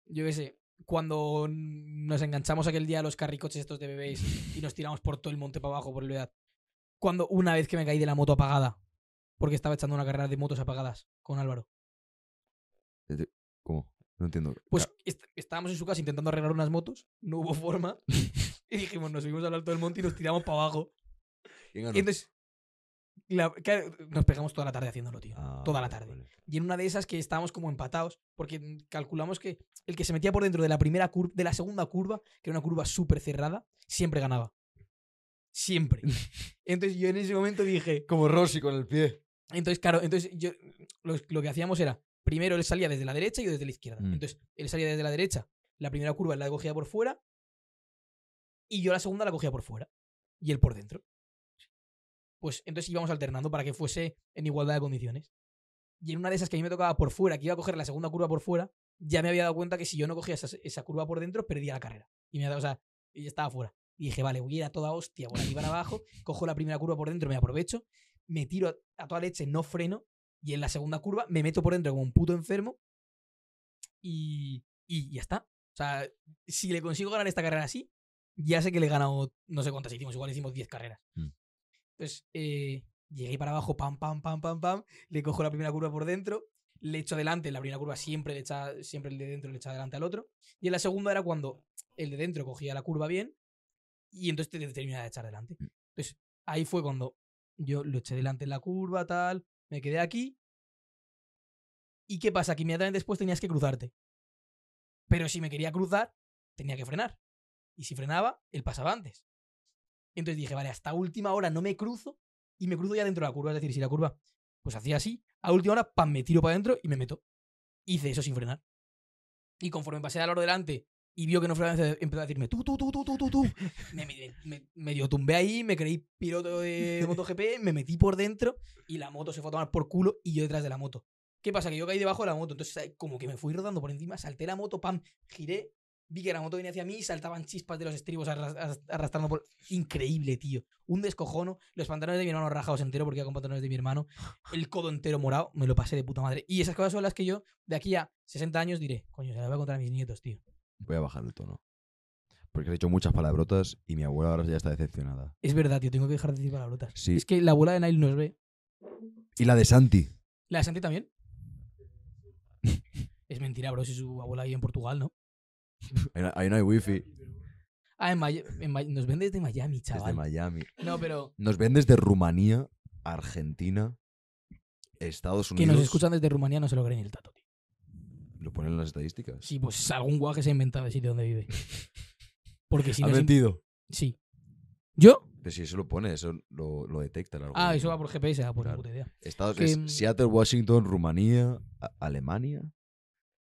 yo qué sé, cuando nos enganchamos aquel día a los carricoches estos de bebés y nos tiramos por todo el monte para abajo por el edad. Cuando una vez que me caí de la moto apagada, porque estaba echando una carrera de motos apagadas con Álvaro. ¿cómo? No entiendo. Pues est- estábamos en su casa intentando arreglar unas motos, no hubo forma. (laughs) y dijimos, nos subimos al alto del monte y nos tiramos para abajo. Y entonces, la- nos pegamos toda la tarde haciéndolo, tío. Ah, toda la tarde. vale. Y en una de esas que estábamos como empatados, porque calculamos que el que se metía por dentro de la primera curva, de la segunda curva, que era una curva súper cerrada, siempre ganaba. Siempre. (laughs) Entonces yo en ese momento dije, Como Rossi con el pie. entonces claro, entonces yo lo, lo que hacíamos era, primero él salía desde la derecha y yo desde la izquierda. Mm. Entonces él salía desde la derecha, la primera curva la cogía por fuera y yo la segunda la cogía por fuera y él por dentro. Pues entonces íbamos alternando para que fuese en igualdad de condiciones. Y en una de esas que a mí me tocaba por fuera, que iba a coger la segunda curva por fuera, ya me había dado cuenta que si yo no cogía esa, esa curva por dentro, perdía la carrera. Y me había dado, o sea, y estaba fuera. Y dije, vale, voy a ir a toda hostia por aquí para abajo, cojo la primera curva por dentro, me aprovecho, me tiro a, a toda leche, no freno, y en la segunda curva me meto por dentro como un puto enfermo y, y ya está. O sea, si le consigo ganar esta carrera así, ya sé que le he ganado no sé cuántas hicimos, igual hicimos 10 carreras. Mm. Entonces, eh, llegué para abajo, pam, pam, pam, pam, pam, le cojo la primera curva por dentro, le echo adelante, en la primera curva siempre, le echa, siempre el de dentro le echa adelante al otro, y en la segunda era cuando el de dentro cogía la curva bien y entonces te terminaba de echar adelante. Mm. Entonces, ahí fue cuando yo lo eché delante en la curva, tal, me quedé aquí. ¿Y qué pasa? Que inmediatamente después tenías que cruzarte. Pero si me quería cruzar, tenía que frenar. Y si frenaba, él pasaba antes. Entonces dije, vale, hasta última hora no me cruzo y me cruzo ya dentro de la curva. Es decir, si la curva, pues hacía así, a última hora, pam, me tiro para adentro y me meto. Hice eso sin frenar. Y conforme pasé al oro delante y vio que no frenaba, empezó a decirme, tú, tú, tú, tú, tú, tú, tú. Me, me, me- medio tumbé ahí, me creí piloto de MotoGP, me metí por dentro y la moto se fue a tomar por culo y yo detrás de la moto. ¿Qué pasa? Que yo caí debajo de la moto, entonces como que me fui rodando por encima, salté la moto, pam, giré, vi que la moto venía hacia mí, saltaban chispas de los estribos arras- arras- arrastrando por... Increíble, tío. Un descojono, los pantalones de mi hermano rajados entero porque iba con pantalones de mi hermano, el codo entero morado, me lo pasé de puta madre. Y esas cosas son las que yo, de aquí a 60 años, diré, coño, se las voy a contar a mis nietos, tío. Voy a bajar el tono. Porque has dicho muchas palabrotas y mi abuela ahora ya está decepcionada. Es verdad, tío, tengo que dejar de decir palabrotas. Sí. Es que la abuela de Nail nos ve. Y la de Santi. ¿La de Santi también? (laughs) es mentira, bro, si su abuela vive en Portugal, ¿no? Ahí no- hay wifi. Ah, en nos ven desde Miami, Desde chaval. Miami. No, pero Nos ven desde Rumanía, Argentina, Estados que Unidos. nos escuchan desde Rumanía no se lo creen el tato. Lo ponen en las estadísticas. Sí, pues algún guaje se ha inventado el sitio donde vive. (laughs) Porque si ¿Ha es mentido? Sí. ¿Yo? Pero si eso lo pone, eso lo, lo detecta el Ah, algoritmo. eso va por GPS, ah, pues Claro. puta idea. Estados que, es mm, Seattle, Washington, Rumanía, A- Alemania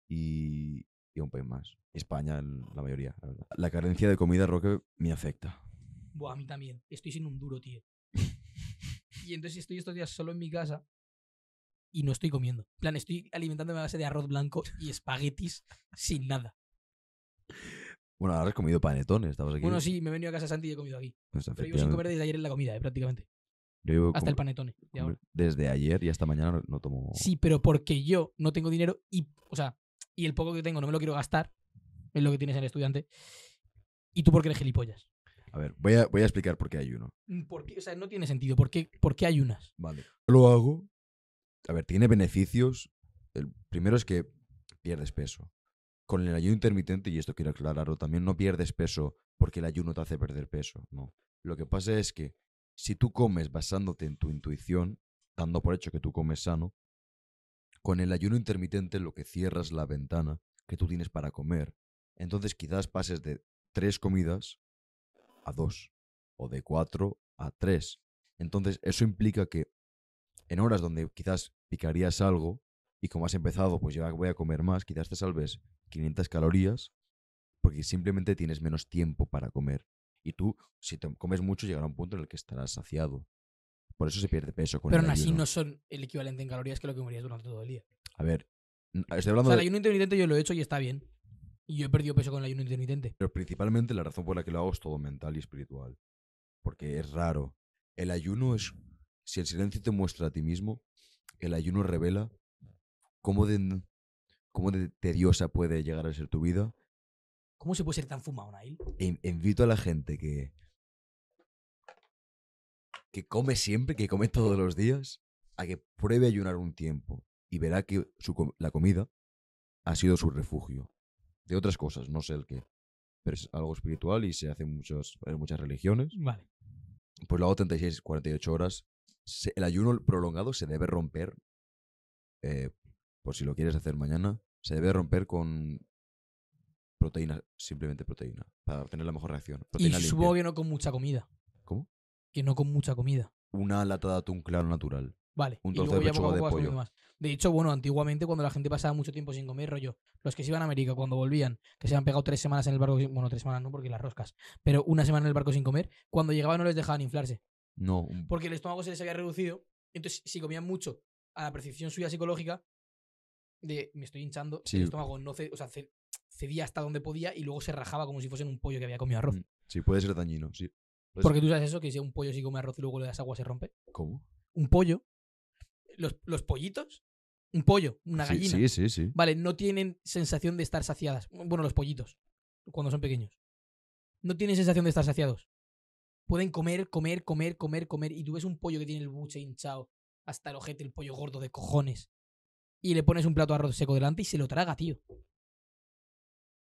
y, y un país más. España, la mayoría, la verdad. La carencia de comida, Roque, me afecta. Buah, a mí también. Estoy siendo un duro, tío. (laughs) y entonces estoy estos días solo en mi casa y no estoy comiendo. En plan, estoy alimentándome a base de arroz blanco y espaguetis sin nada. Bueno, ahora has comido panetones, estabas aquí. Bueno, sí, me he venido a casa Santi y he comido aquí. Pues, Pero llevo sin comer desde ayer en la comida, eh, prácticamente. Yo Hasta el panetone. de ahora. Desde ayer y hasta mañana no, no tomo. Sí, pero porque yo no tengo dinero y, o sea, y el poco que tengo no me lo quiero gastar, es lo que tienes en el estudiante. Y tú porque eres gilipollas. A ver, voy a, voy a explicar por qué ayuno. Mm, ¿Por qué? O sea, no tiene sentido. ¿Por qué, ¿Por qué ayunas? Vale. Lo hago. A ver, tiene beneficios. El primero es que pierdes peso. Con el ayuno intermitente, y esto quiero aclararlo, también no pierdes peso porque el ayuno te hace perder peso. No. Lo que pasa es que si tú comes basándote en tu intuición, dando por hecho que tú comes sano, con el ayuno intermitente lo que cierras la ventana que tú tienes para comer. Entonces quizás pases de tres comidas a dos, o de cuatro a tres. Entonces eso implica que en horas donde quizás picarías algo y como has empezado, pues ya voy a comer más, quizás te salves 500 calorías porque simplemente tienes menos tiempo para comer. Y tú, si te comes mucho, llegará un punto en el que estarás saciado. Por eso se pierde peso con Pero el aún así ayuno. no son el equivalente en calorías que lo que comerías durante todo el día. A ver, estoy O hablando sea, el de... ayuno intermitente yo lo he hecho y está bien. Y yo he perdido peso con el ayuno intermitente. Pero principalmente la razón por la que lo hago es todo mental y espiritual. Porque es raro. El ayuno es... Si el silencio te muestra a ti mismo, el ayuno revela cómo de, cómo de tediosa puede llegar a ser tu vida. ¿Cómo se puede ser tan fumado, Nail? E in- invito a la gente que... que come siempre, que come todos los días, a que pruebe ayunar un tiempo y verá que su la comida ha sido su refugio. De otras cosas, no sé el qué. Pero es algo espiritual y se hace en, muchos, en muchas religiones. Vale. Pues lo hago 36, 48 horas. Se- el ayuno prolongado se debe romper, eh, por si lo quieres hacer mañana, se debe romper con proteína, simplemente proteína, para tener la mejor reacción. Y limpia. supongo que no con mucha comida. ¿Cómo? Que no con mucha comida. Una lata de atún claro natural. Vale. Un y trozo luego de ya poco a pechuga de pollo. más. De hecho, bueno, antiguamente cuando la gente pasaba mucho tiempo sin comer, rollo, los que se iban a América cuando volvían, que se habían pegado tres semanas en el barco, sin- bueno, tres semanas no, porque las roscas, pero una semana en el barco sin comer, cuando llegaban no les dejaban inflarse. No, Porque el estómago se les había reducido. Entonces, si comían mucho a la percepción suya psicológica de me estoy hinchando, Sí. el estómago no ce- o sea, ce- cedía hasta donde podía y luego se rajaba como si fuesen un pollo que había comido arroz. Mm, sí, puede ser dañino, sí. Porque tú sabes eso, que si un pollo si come arroz y luego le das agua se rompe. ¿Cómo? Un pollo, los, los pollitos, un pollo, una Sí, gallina. sí, sí, sí. Vale, no tienen sensación de estar saciadas. Bueno, los pollitos, cuando son pequeños. No tienen sensación de estar saciados. Pueden comer, comer, comer, comer, comer. Y tú ves un pollo que tiene el buche hinchado hasta el ojete, el pollo gordo de cojones. Y le pones un plato de arroz seco delante y se lo traga, tío.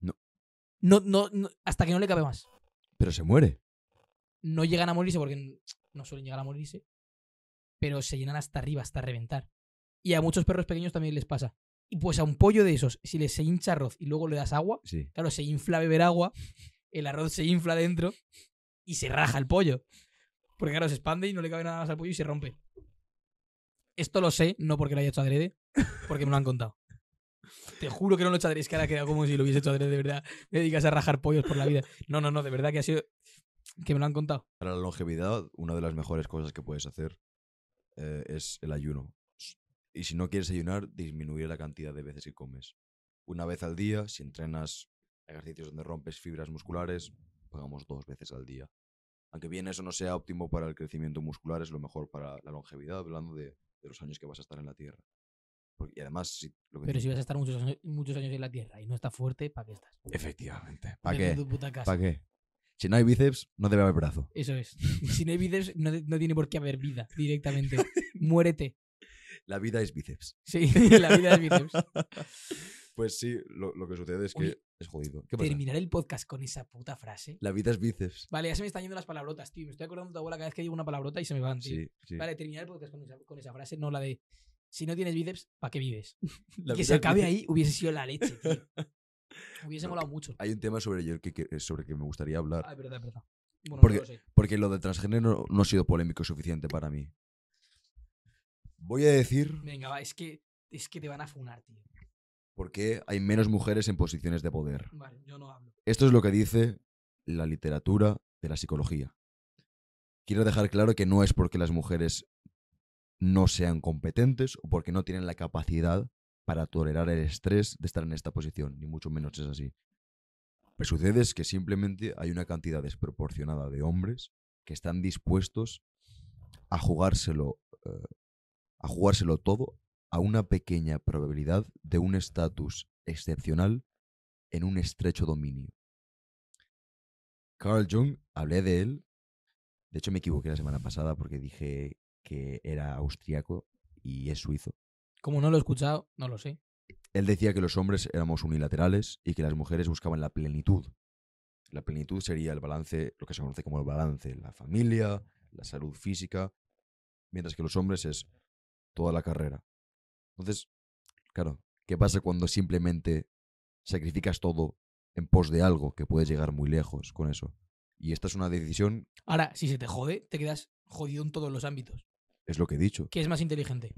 No. No, no, no, hasta que no le cabe más. Pero se muere. No llegan a morirse porque no suelen llegar a morirse. Pero se llenan hasta arriba, hasta reventar. Y a muchos perros pequeños también les pasa. Y pues a un pollo de esos, si le se hincha arroz y luego le das agua, Sí. claro, se infla beber agua (laughs) el arroz se infla dentro y se raja el pollo. Porque claro, se expande y no le cabe nada más al pollo y se rompe. Esto lo sé, no porque lo haya hecho adrede, porque me lo han contado. Te juro que no lo he hecho adrede, es que ahora queda como si lo hubiese hecho adrede, de verdad. Me dedicas a rajar pollos por la vida. No, no, no, de verdad que ha sido... Que me lo han contado. Para la longevidad, una de las mejores cosas que puedes hacer eh, es el ayuno. Y si no quieres ayunar, disminuir la cantidad de veces que comes. Una vez al día, si entrenas ejercicios donde rompes fibras musculares, pongamos dos veces al día. Aunque bien eso no sea óptimo para el crecimiento muscular, es lo mejor para la longevidad, hablando de, de los años que vas a estar en la Tierra. Porque- y además, si, lo que Pero te- si vas a estar muchos años, muchos años en la Tierra y no está fuerte, ¿para qué estás? Efectivamente. ¿Para qué? ¿Para qué? Si no hay bíceps, no debe haber brazo. Eso es. Si no hay bíceps, no, no tiene por qué haber vida directamente. (laughs) Muérete. La vida es bíceps. Sí, (laughs) la vida es bíceps. (laughs) Pues sí, lo, lo que sucede es que Oye, es jodido. ¿Qué pasa? Terminar el podcast con esa puta frase. La vida es bíceps. Vale, ya se me están yendo las palabrotas, tío. Me estoy acordando de tu abuela cada vez que digo una palabrota y se me van, tío. Sí, sí. Vale, terminar el podcast con esa, con esa frase, no la de si no tienes bíceps, ¿para qué vives? (laughs) La que se acabe bíceps. ahí hubiese sido la leche, tío. (laughs) Hubiese No, molado mucho. Hay un tema sobre el que, que- sobre el que me gustaría hablar. Ah, verdad, verdad. Bueno, Porque- no lo sé. Porque lo de transgénero no ha sido polémico suficiente para mí. Voy a decir Venga, va, es que, es que te van a funar, tío. Por qué hay menos mujeres en posiciones de poder. Vale, yo no hablo. Esto es lo que dice la literatura de la psicología. Quiero dejar claro que no es porque las mujeres no sean competentes o porque no tienen la capacidad para tolerar el estrés de estar en esta posición, ni mucho menos es así. Lo que sucede es que simplemente hay una cantidad desproporcionada de hombres que están dispuestos a jugárselo, eh, a jugárselo todo a una pequeña probabilidad de un estatus excepcional en un estrecho dominio. Carl Jung, hablé de él. De hecho, me equivoqué la semana pasada porque dije que era austriaco y es suizo. Como no lo he escuchado, no lo sé. Él decía que los hombres éramos unilaterales y que las mujeres buscaban la plenitud. La plenitud sería el balance, lo que se conoce como el balance, la familia, la salud física, mientras que los hombres es toda la carrera. Entonces, claro, ¿qué pasa cuando simplemente sacrificas todo en pos de algo que puedes llegar muy lejos con eso? Y esta es una decisión, Ahora, si se te jode, te quedas jodido en todos los ámbitos. es lo que he dicho, ¿Qué es más inteligente?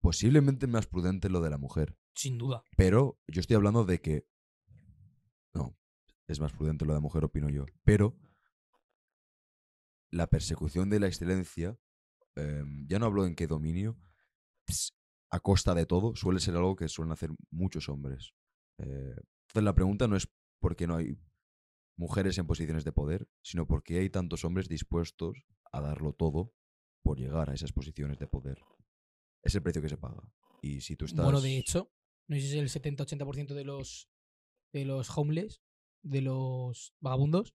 posiblemente más prudente lo de la mujer. Sin duda. Pero yo estoy hablando de que. No, es más prudente lo de mujer, opino yo. Pero la persecución de la excelencia, em, ya no hablo en qué dominio, a costa de todo, suele ser algo que suelen hacer muchos hombres. Eh, entonces la pregunta no es por qué no hay mujeres en posiciones de poder, sino por qué hay tantos hombres dispuestos a darlo todo por llegar a esas posiciones de poder. Es el precio que se paga. Y si tú estás... Bueno, de hecho, no sé si es el 70-80% de los, de los homeless, de los vagabundos,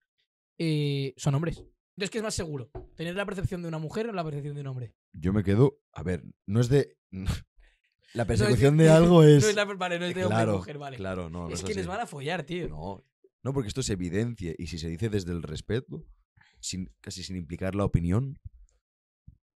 eh, son hombres. Entonces, ¿qué es más seguro? ¿Tener la percepción de una mujer o la percepción de un hombre? Yo me quedo. A ver, no es de. (laughs) La No es persecución de algo (laughs) No es. es, la, vale, no es de hombre claro, y mujer, vale. claro, no. no es es que les van a follar, tío. No, no, porque esto se evidencia y si se dice desde el respeto, sin, casi sin implicar la opinión.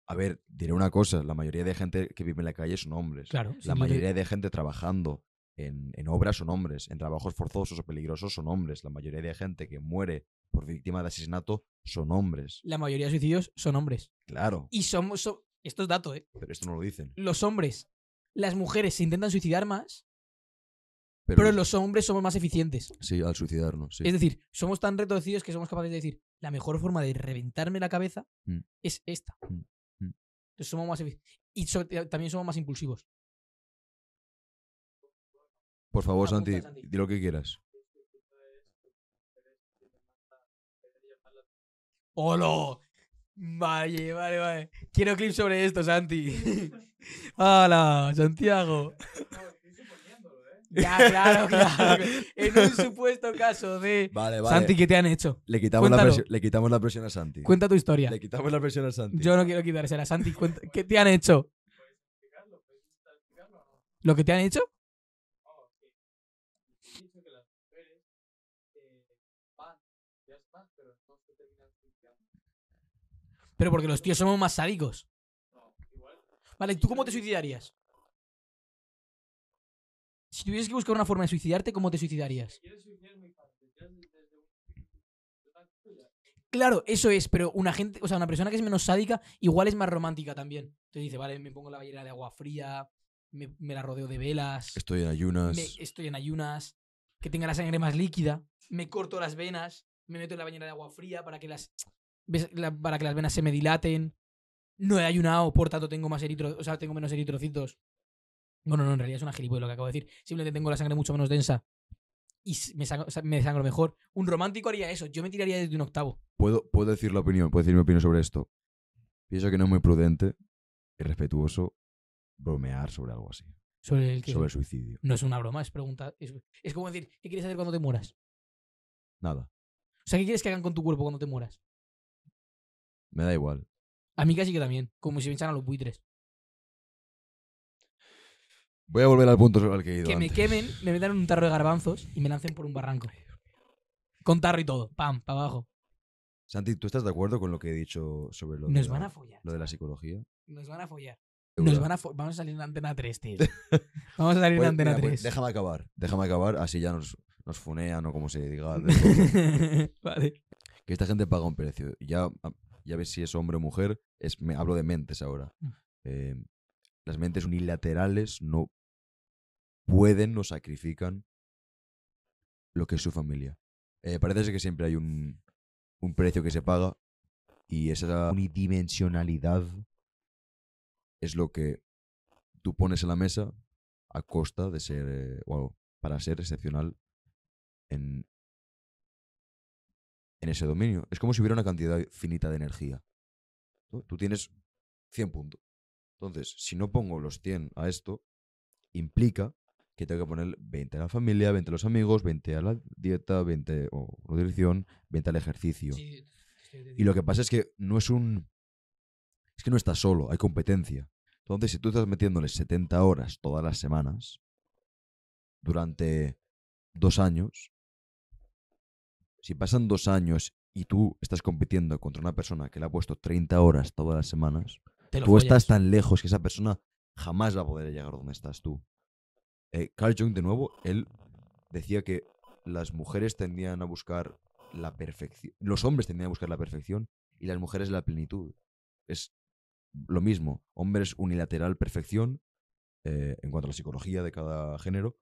A ver, diré una cosa: la mayoría de gente que vive en la calle son hombres. Claro. La mayoría de gente trabajando en, en obras son hombres, en trabajos forzosos o peligrosos son hombres. La mayoría de gente que muere por víctima de asesinato son hombres. La mayoría de suicidios son hombres. Claro, Y somos. so- esto es dato, ¿eh? pero esto no lo dicen. Los hombres, las mujeres se intentan suicidar más, Pero, pero los hombres somos más eficientes. Sí, al suicidarnos, sí. Es decir, somos tan retorcidos que somos capaces de decir, la mejor forma de reventarme la cabeza Mm. es esta. Mm, mm. Entonces somos más efic- Y so- eh, también somos más impulsivos. Por favor, Santi. di lo que quieras. ¡Hola! Vale, vale, vale. Quiero clip sobre esto, Santi. (laughs) ¡Hala, Santiago! Ya, claro, (laughs) claro. En un supuesto caso de. Vale, Santi, ¿qué te han hecho? Le quitamos, la presión, le quitamos la presión a Santi. Cuenta tu historia. Le quitamos la presión a Santi. Yo no quiero quitársela. Santi, cuenta- ¿qué te han hecho? ¿Lo que te han hecho? Pero porque los tíos somos más sádicos. Vale, ¿tú cómo te suicidarías? Si tuvieses que buscar una forma de suicidarte, ¿cómo te suicidarías? Claro, eso es, pero una gente, o sea, una persona que es menos sádica, igual es más romántica también. Entonces dice, vale, me pongo la bañera de agua fría, me, me la rodeo de velas, Estoy en ayunas. me- estoy en ayunas, que tenga la sangre más líquida, me corto las venas, me meto en la bañera de agua fría para que las, la- para que las venas se me dilaten. No he ayunado, por tanto tengo más eritro, o sea, tengo menos eritrocitos. Bueno, no, en realidad es una gilipollas lo que acabo de decir. Simplemente tengo la sangre mucho menos densa y me, sangro, me mejor. Un romántico haría eso. Yo me tiraría desde un octavo. ¿Puedo, puedo decir la opinión, puedo decir mi opinión sobre esto. Pienso que no es muy prudente y respetuoso bromear sobre algo así. Sobre el que Sobre el suicidio. no es una broma, es pregunta. Es, es como decir, ¿qué quieres hacer cuando te mueras? Nada. O sea, ¿qué quieres que hagan con tu cuerpo cuando te mueras? Me da igual. A mí casi que también, como si me echaran los buitres. Voy a volver al punto sobre el que he ido Que me quemen, me metan en un tarro de garbanzos y me lancen por un barranco. Con tarro y todo. Pam, para abajo. Santi, ¿tú estás de acuerdo con lo que he dicho sobre lo, de, Nos la, van a follar. lo de la psicología? Nos van a follar. Nos van a fo- Vamos a salir en Antena 3, tío. (laughs) Vamos a salir en Pues, Antena mira, pues 3. déjame acabar. Déjame acabar, así ya nos, nos funean o como se diga. (laughs) vale. que esta gente paga un precio. Y Ya, ves si es hombre o mujer. Es, me, hablo de mentes ahora. Mm. Eh, las mentes unilaterales no pueden o sacrifican lo que es su familia. Eh, parece ser que siempre hay un, un precio que se paga y esa unidimensionalidad es lo que tú pones en la mesa a costa de ser, eh, o para ser excepcional en, en ese dominio. Es como si hubiera una cantidad finita de energía. ¿no? Tú tienes 100 puntos. Entonces, si no pongo los 100 a esto, implica que tengo que poner 20 a la familia, 20 a los amigos, 20 a la dieta, 20 o nutrición, 20 al ejercicio. Sí. Y lo que pasa es que no es un... Es que no estás solo, hay competencia. Entonces, si tú estás metiéndole 70 horas todas las semanas, durante dos años, si pasan dos años y tú estás compitiendo contra una persona que le ha puesto 30 horas todas las semanas, tú follas. estás tan lejos que esa persona jamás va a poder llegar donde estás tú. Eh, Carl Jung, de nuevo, él decía que las mujeres tendían a buscar la perfección. Los hombres tendían a buscar la perfección y las mujeres la plenitud. Es lo mismo. Hombres unilateral perfección eh, en cuanto a la psicología de cada género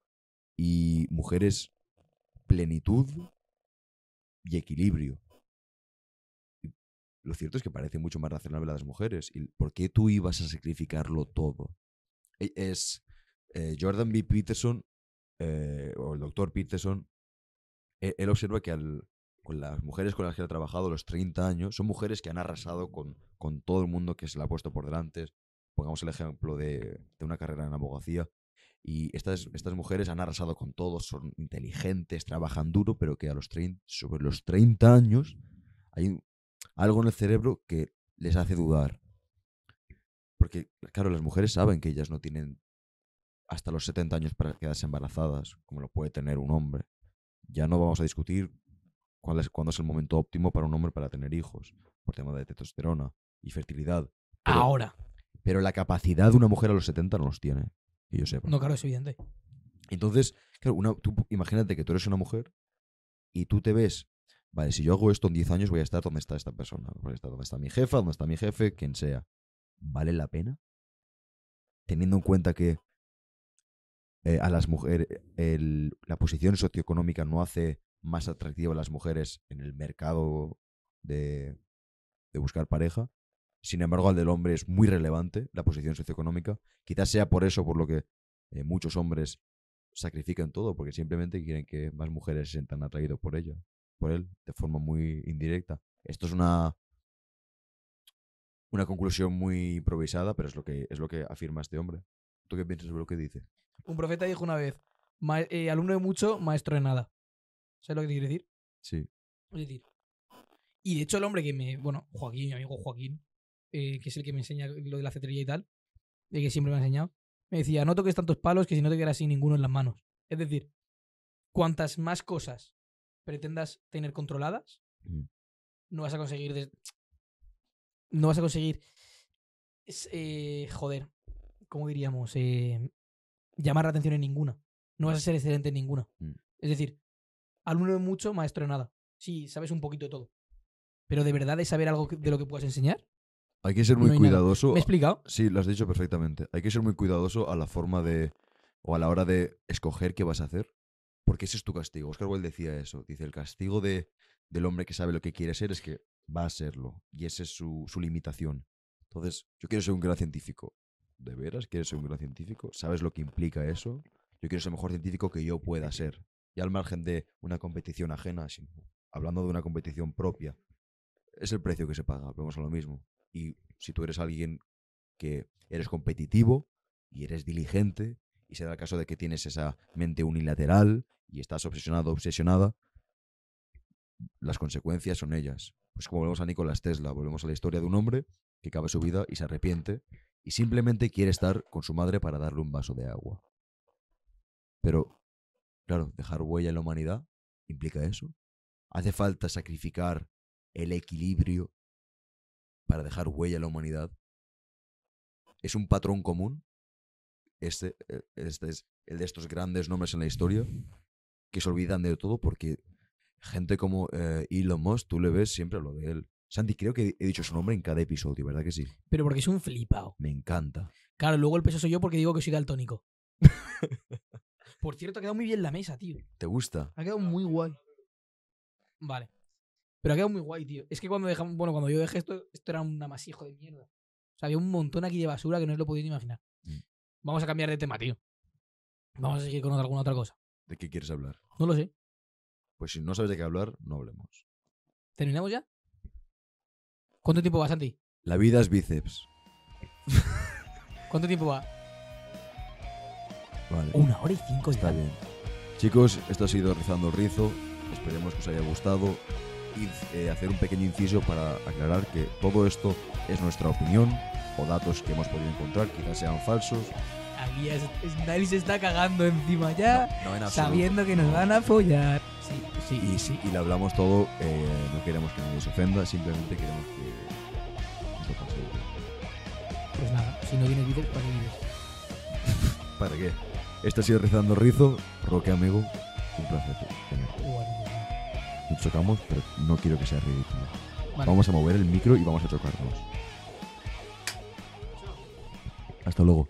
y mujeres plenitud y equilibrio. Lo cierto es que parece mucho más razonable a las mujeres. ¿Y por qué tú ibas a sacrificarlo todo? E- Es eh, Jordan B. Peterson, eh, o el doctor Peterson, e- él observa que con las mujeres con las que ha trabajado los 30 años, son mujeres que han arrasado con, con todo el mundo que se le ha puesto por delante. Pongamos el ejemplo de, de una carrera en abogacía. Y estas, estas mujeres han arrasado con todo, son inteligentes, trabajan duro, pero que a los 30, sobre los 30 años hay un- algo en el cerebro que les hace dudar. Porque, claro, las mujeres saben que ellas no tienen hasta los 70 años para quedarse embarazadas, como lo puede tener un hombre. Ya no vamos a discutir cuál es, cuándo es el momento óptimo para un hombre para tener hijos, por tema de testosterona y fertilidad. Pero, Ahora. pero la capacidad de una mujer a los 70 no los tiene, que yo sepa. No, claro, es evidente. Entonces, claro, una, tú imagínate que tú eres una mujer y tú te ves, vale, si yo hago esto en 10 años voy a estar donde está esta persona, voy a estar donde está mi jefa, donde está mi jefe, quien sea. ¿Vale la pena? Teniendo en cuenta que eh, a las mujeres el- la posición socioeconómica no hace más atractiva a las mujeres en el mercado de, de buscar pareja. Sin embargo, al del hombre es muy relevante la posición socioeconómica. Quizás sea por eso por lo que eh, muchos hombres sacrifican todo, porque simplemente quieren que más mujeres se sientan atraídos por ella, por él, de forma muy indirecta. Esto es una una conclusión muy improvisada, pero es lo que es lo que afirma este hombre. ¿Tú qué piensas sobre lo que dice? Un profeta dijo una vez, "Ma- eh, alumno de mucho, maestro de nada. ¿Sabes lo que te quiero decir? Sí. Es decir, y de hecho el hombre que me, bueno, Joaquín, mi amigo Joaquín, eh, que es el que me enseña lo de la cetrería y tal, de que siempre me ha enseñado, me decía, no toques tantos palos que si no te quedas sin ninguno en las manos. Es decir, cuantas más cosas pretendas tener controladas, no vas a conseguir... des- No vas a conseguir... es, eh, joder, ¿cómo diríamos? Eh, llamar la atención en ninguna. No vas a ser excelente en ninguna. Mm. Es decir, alumno de mucho, maestro de nada. Sí, sabes un poquito de todo. Pero de verdad es saber algo de lo que puedas enseñar. Hay que ser No muy nada. cuidadoso. ¿Me he explicado? Sí, lo has dicho perfectamente. Hay que ser muy cuidadoso a la forma de. o a la hora de escoger qué vas a hacer. Porque ese es tu castigo. Oscar Wilde decía eso. Dice: el castigo de, del hombre que sabe lo que quiere ser es que va a serlo. Y esa es su, su limitación. Entonces, yo quiero ser un gran científico. ¿De veras quieres ser un gran científico? ¿Sabes lo que implica eso? Yo quiero ser el mejor científico que yo pueda ser. Y al margen de una competición ajena, sino hablando de una competición propia, es el precio que se paga. Vamos a lo mismo. Y si tú eres alguien que eres competitivo y eres diligente y se da el caso de que tienes esa mente unilateral y estás obsesionado, obsesionada, las consecuencias son ellas. Pues como volvemos a Nicolás Tesla, volvemos a la historia de un hombre que acaba su vida y se arrepiente y simplemente quiere estar con su madre para darle un vaso de agua. Pero, claro, dejar huella en la humanidad implica eso. Hace falta sacrificar el equilibrio para dejar huella en la humanidad. Es un patrón común. Este, eh, este es el de estos grandes nombres en la historia que se olvidan de todo porque gente como eh, Elon Musk, tú le ves siempre lo de él. Santi, creo que he dicho su nombre en cada episodio, ¿verdad que sí? Pero porque es un flipado. Me encanta. Claro, luego el peso soy yo porque digo que soy daltónico. (laughs) Por cierto, ha quedado muy bien la mesa, tío. ¿Te gusta? Ha quedado muy guay. Vale. Pero ha quedado muy guay, tío. Es que cuando dejamos. Bueno, cuando yo dejé esto, esto era un amasijo de mierda. O sea, había un montón aquí de basura que no os lo podéis ni imaginar. Mm. Vamos a cambiar de tema, tío. Vamos a seguir con otra- alguna otra cosa. ¿De qué quieres hablar? No lo sé. Pues si no sabes de qué hablar, no hablemos. ¿Terminamos ya? ¿Cuánto tiempo va, Santi? La vida es bíceps. (laughs) ¿Cuánto tiempo va? Vale. Una hora y cinco Está ya. bien. Chicos, esto ha sido Rizando el Rizo. Esperemos que os haya gustado. Y eh, hacer un pequeño inciso para aclarar que todo esto es nuestra opinión o datos que hemos podido encontrar. Quizás sean falsos. Aquí es, se está cagando encima ya. No en absoluto. sabiendo que nos No. van a follar. Sí, sí, Y, sí. y le hablamos todo. eh, no queremos que nadie se ofenda. Simplemente queremos que nos lo. Pues nada, si no tienes vídeos, ¿para qué vídeos? (laughs) ¿Para qué? Esto ha sido Rizando el Rizo. Roque, amigo. Un placer tenerte. Chocamos, pero no quiero que sea ridículo. Vale. Vamos a mover el micro y vamos a chocarnos. Hasta luego.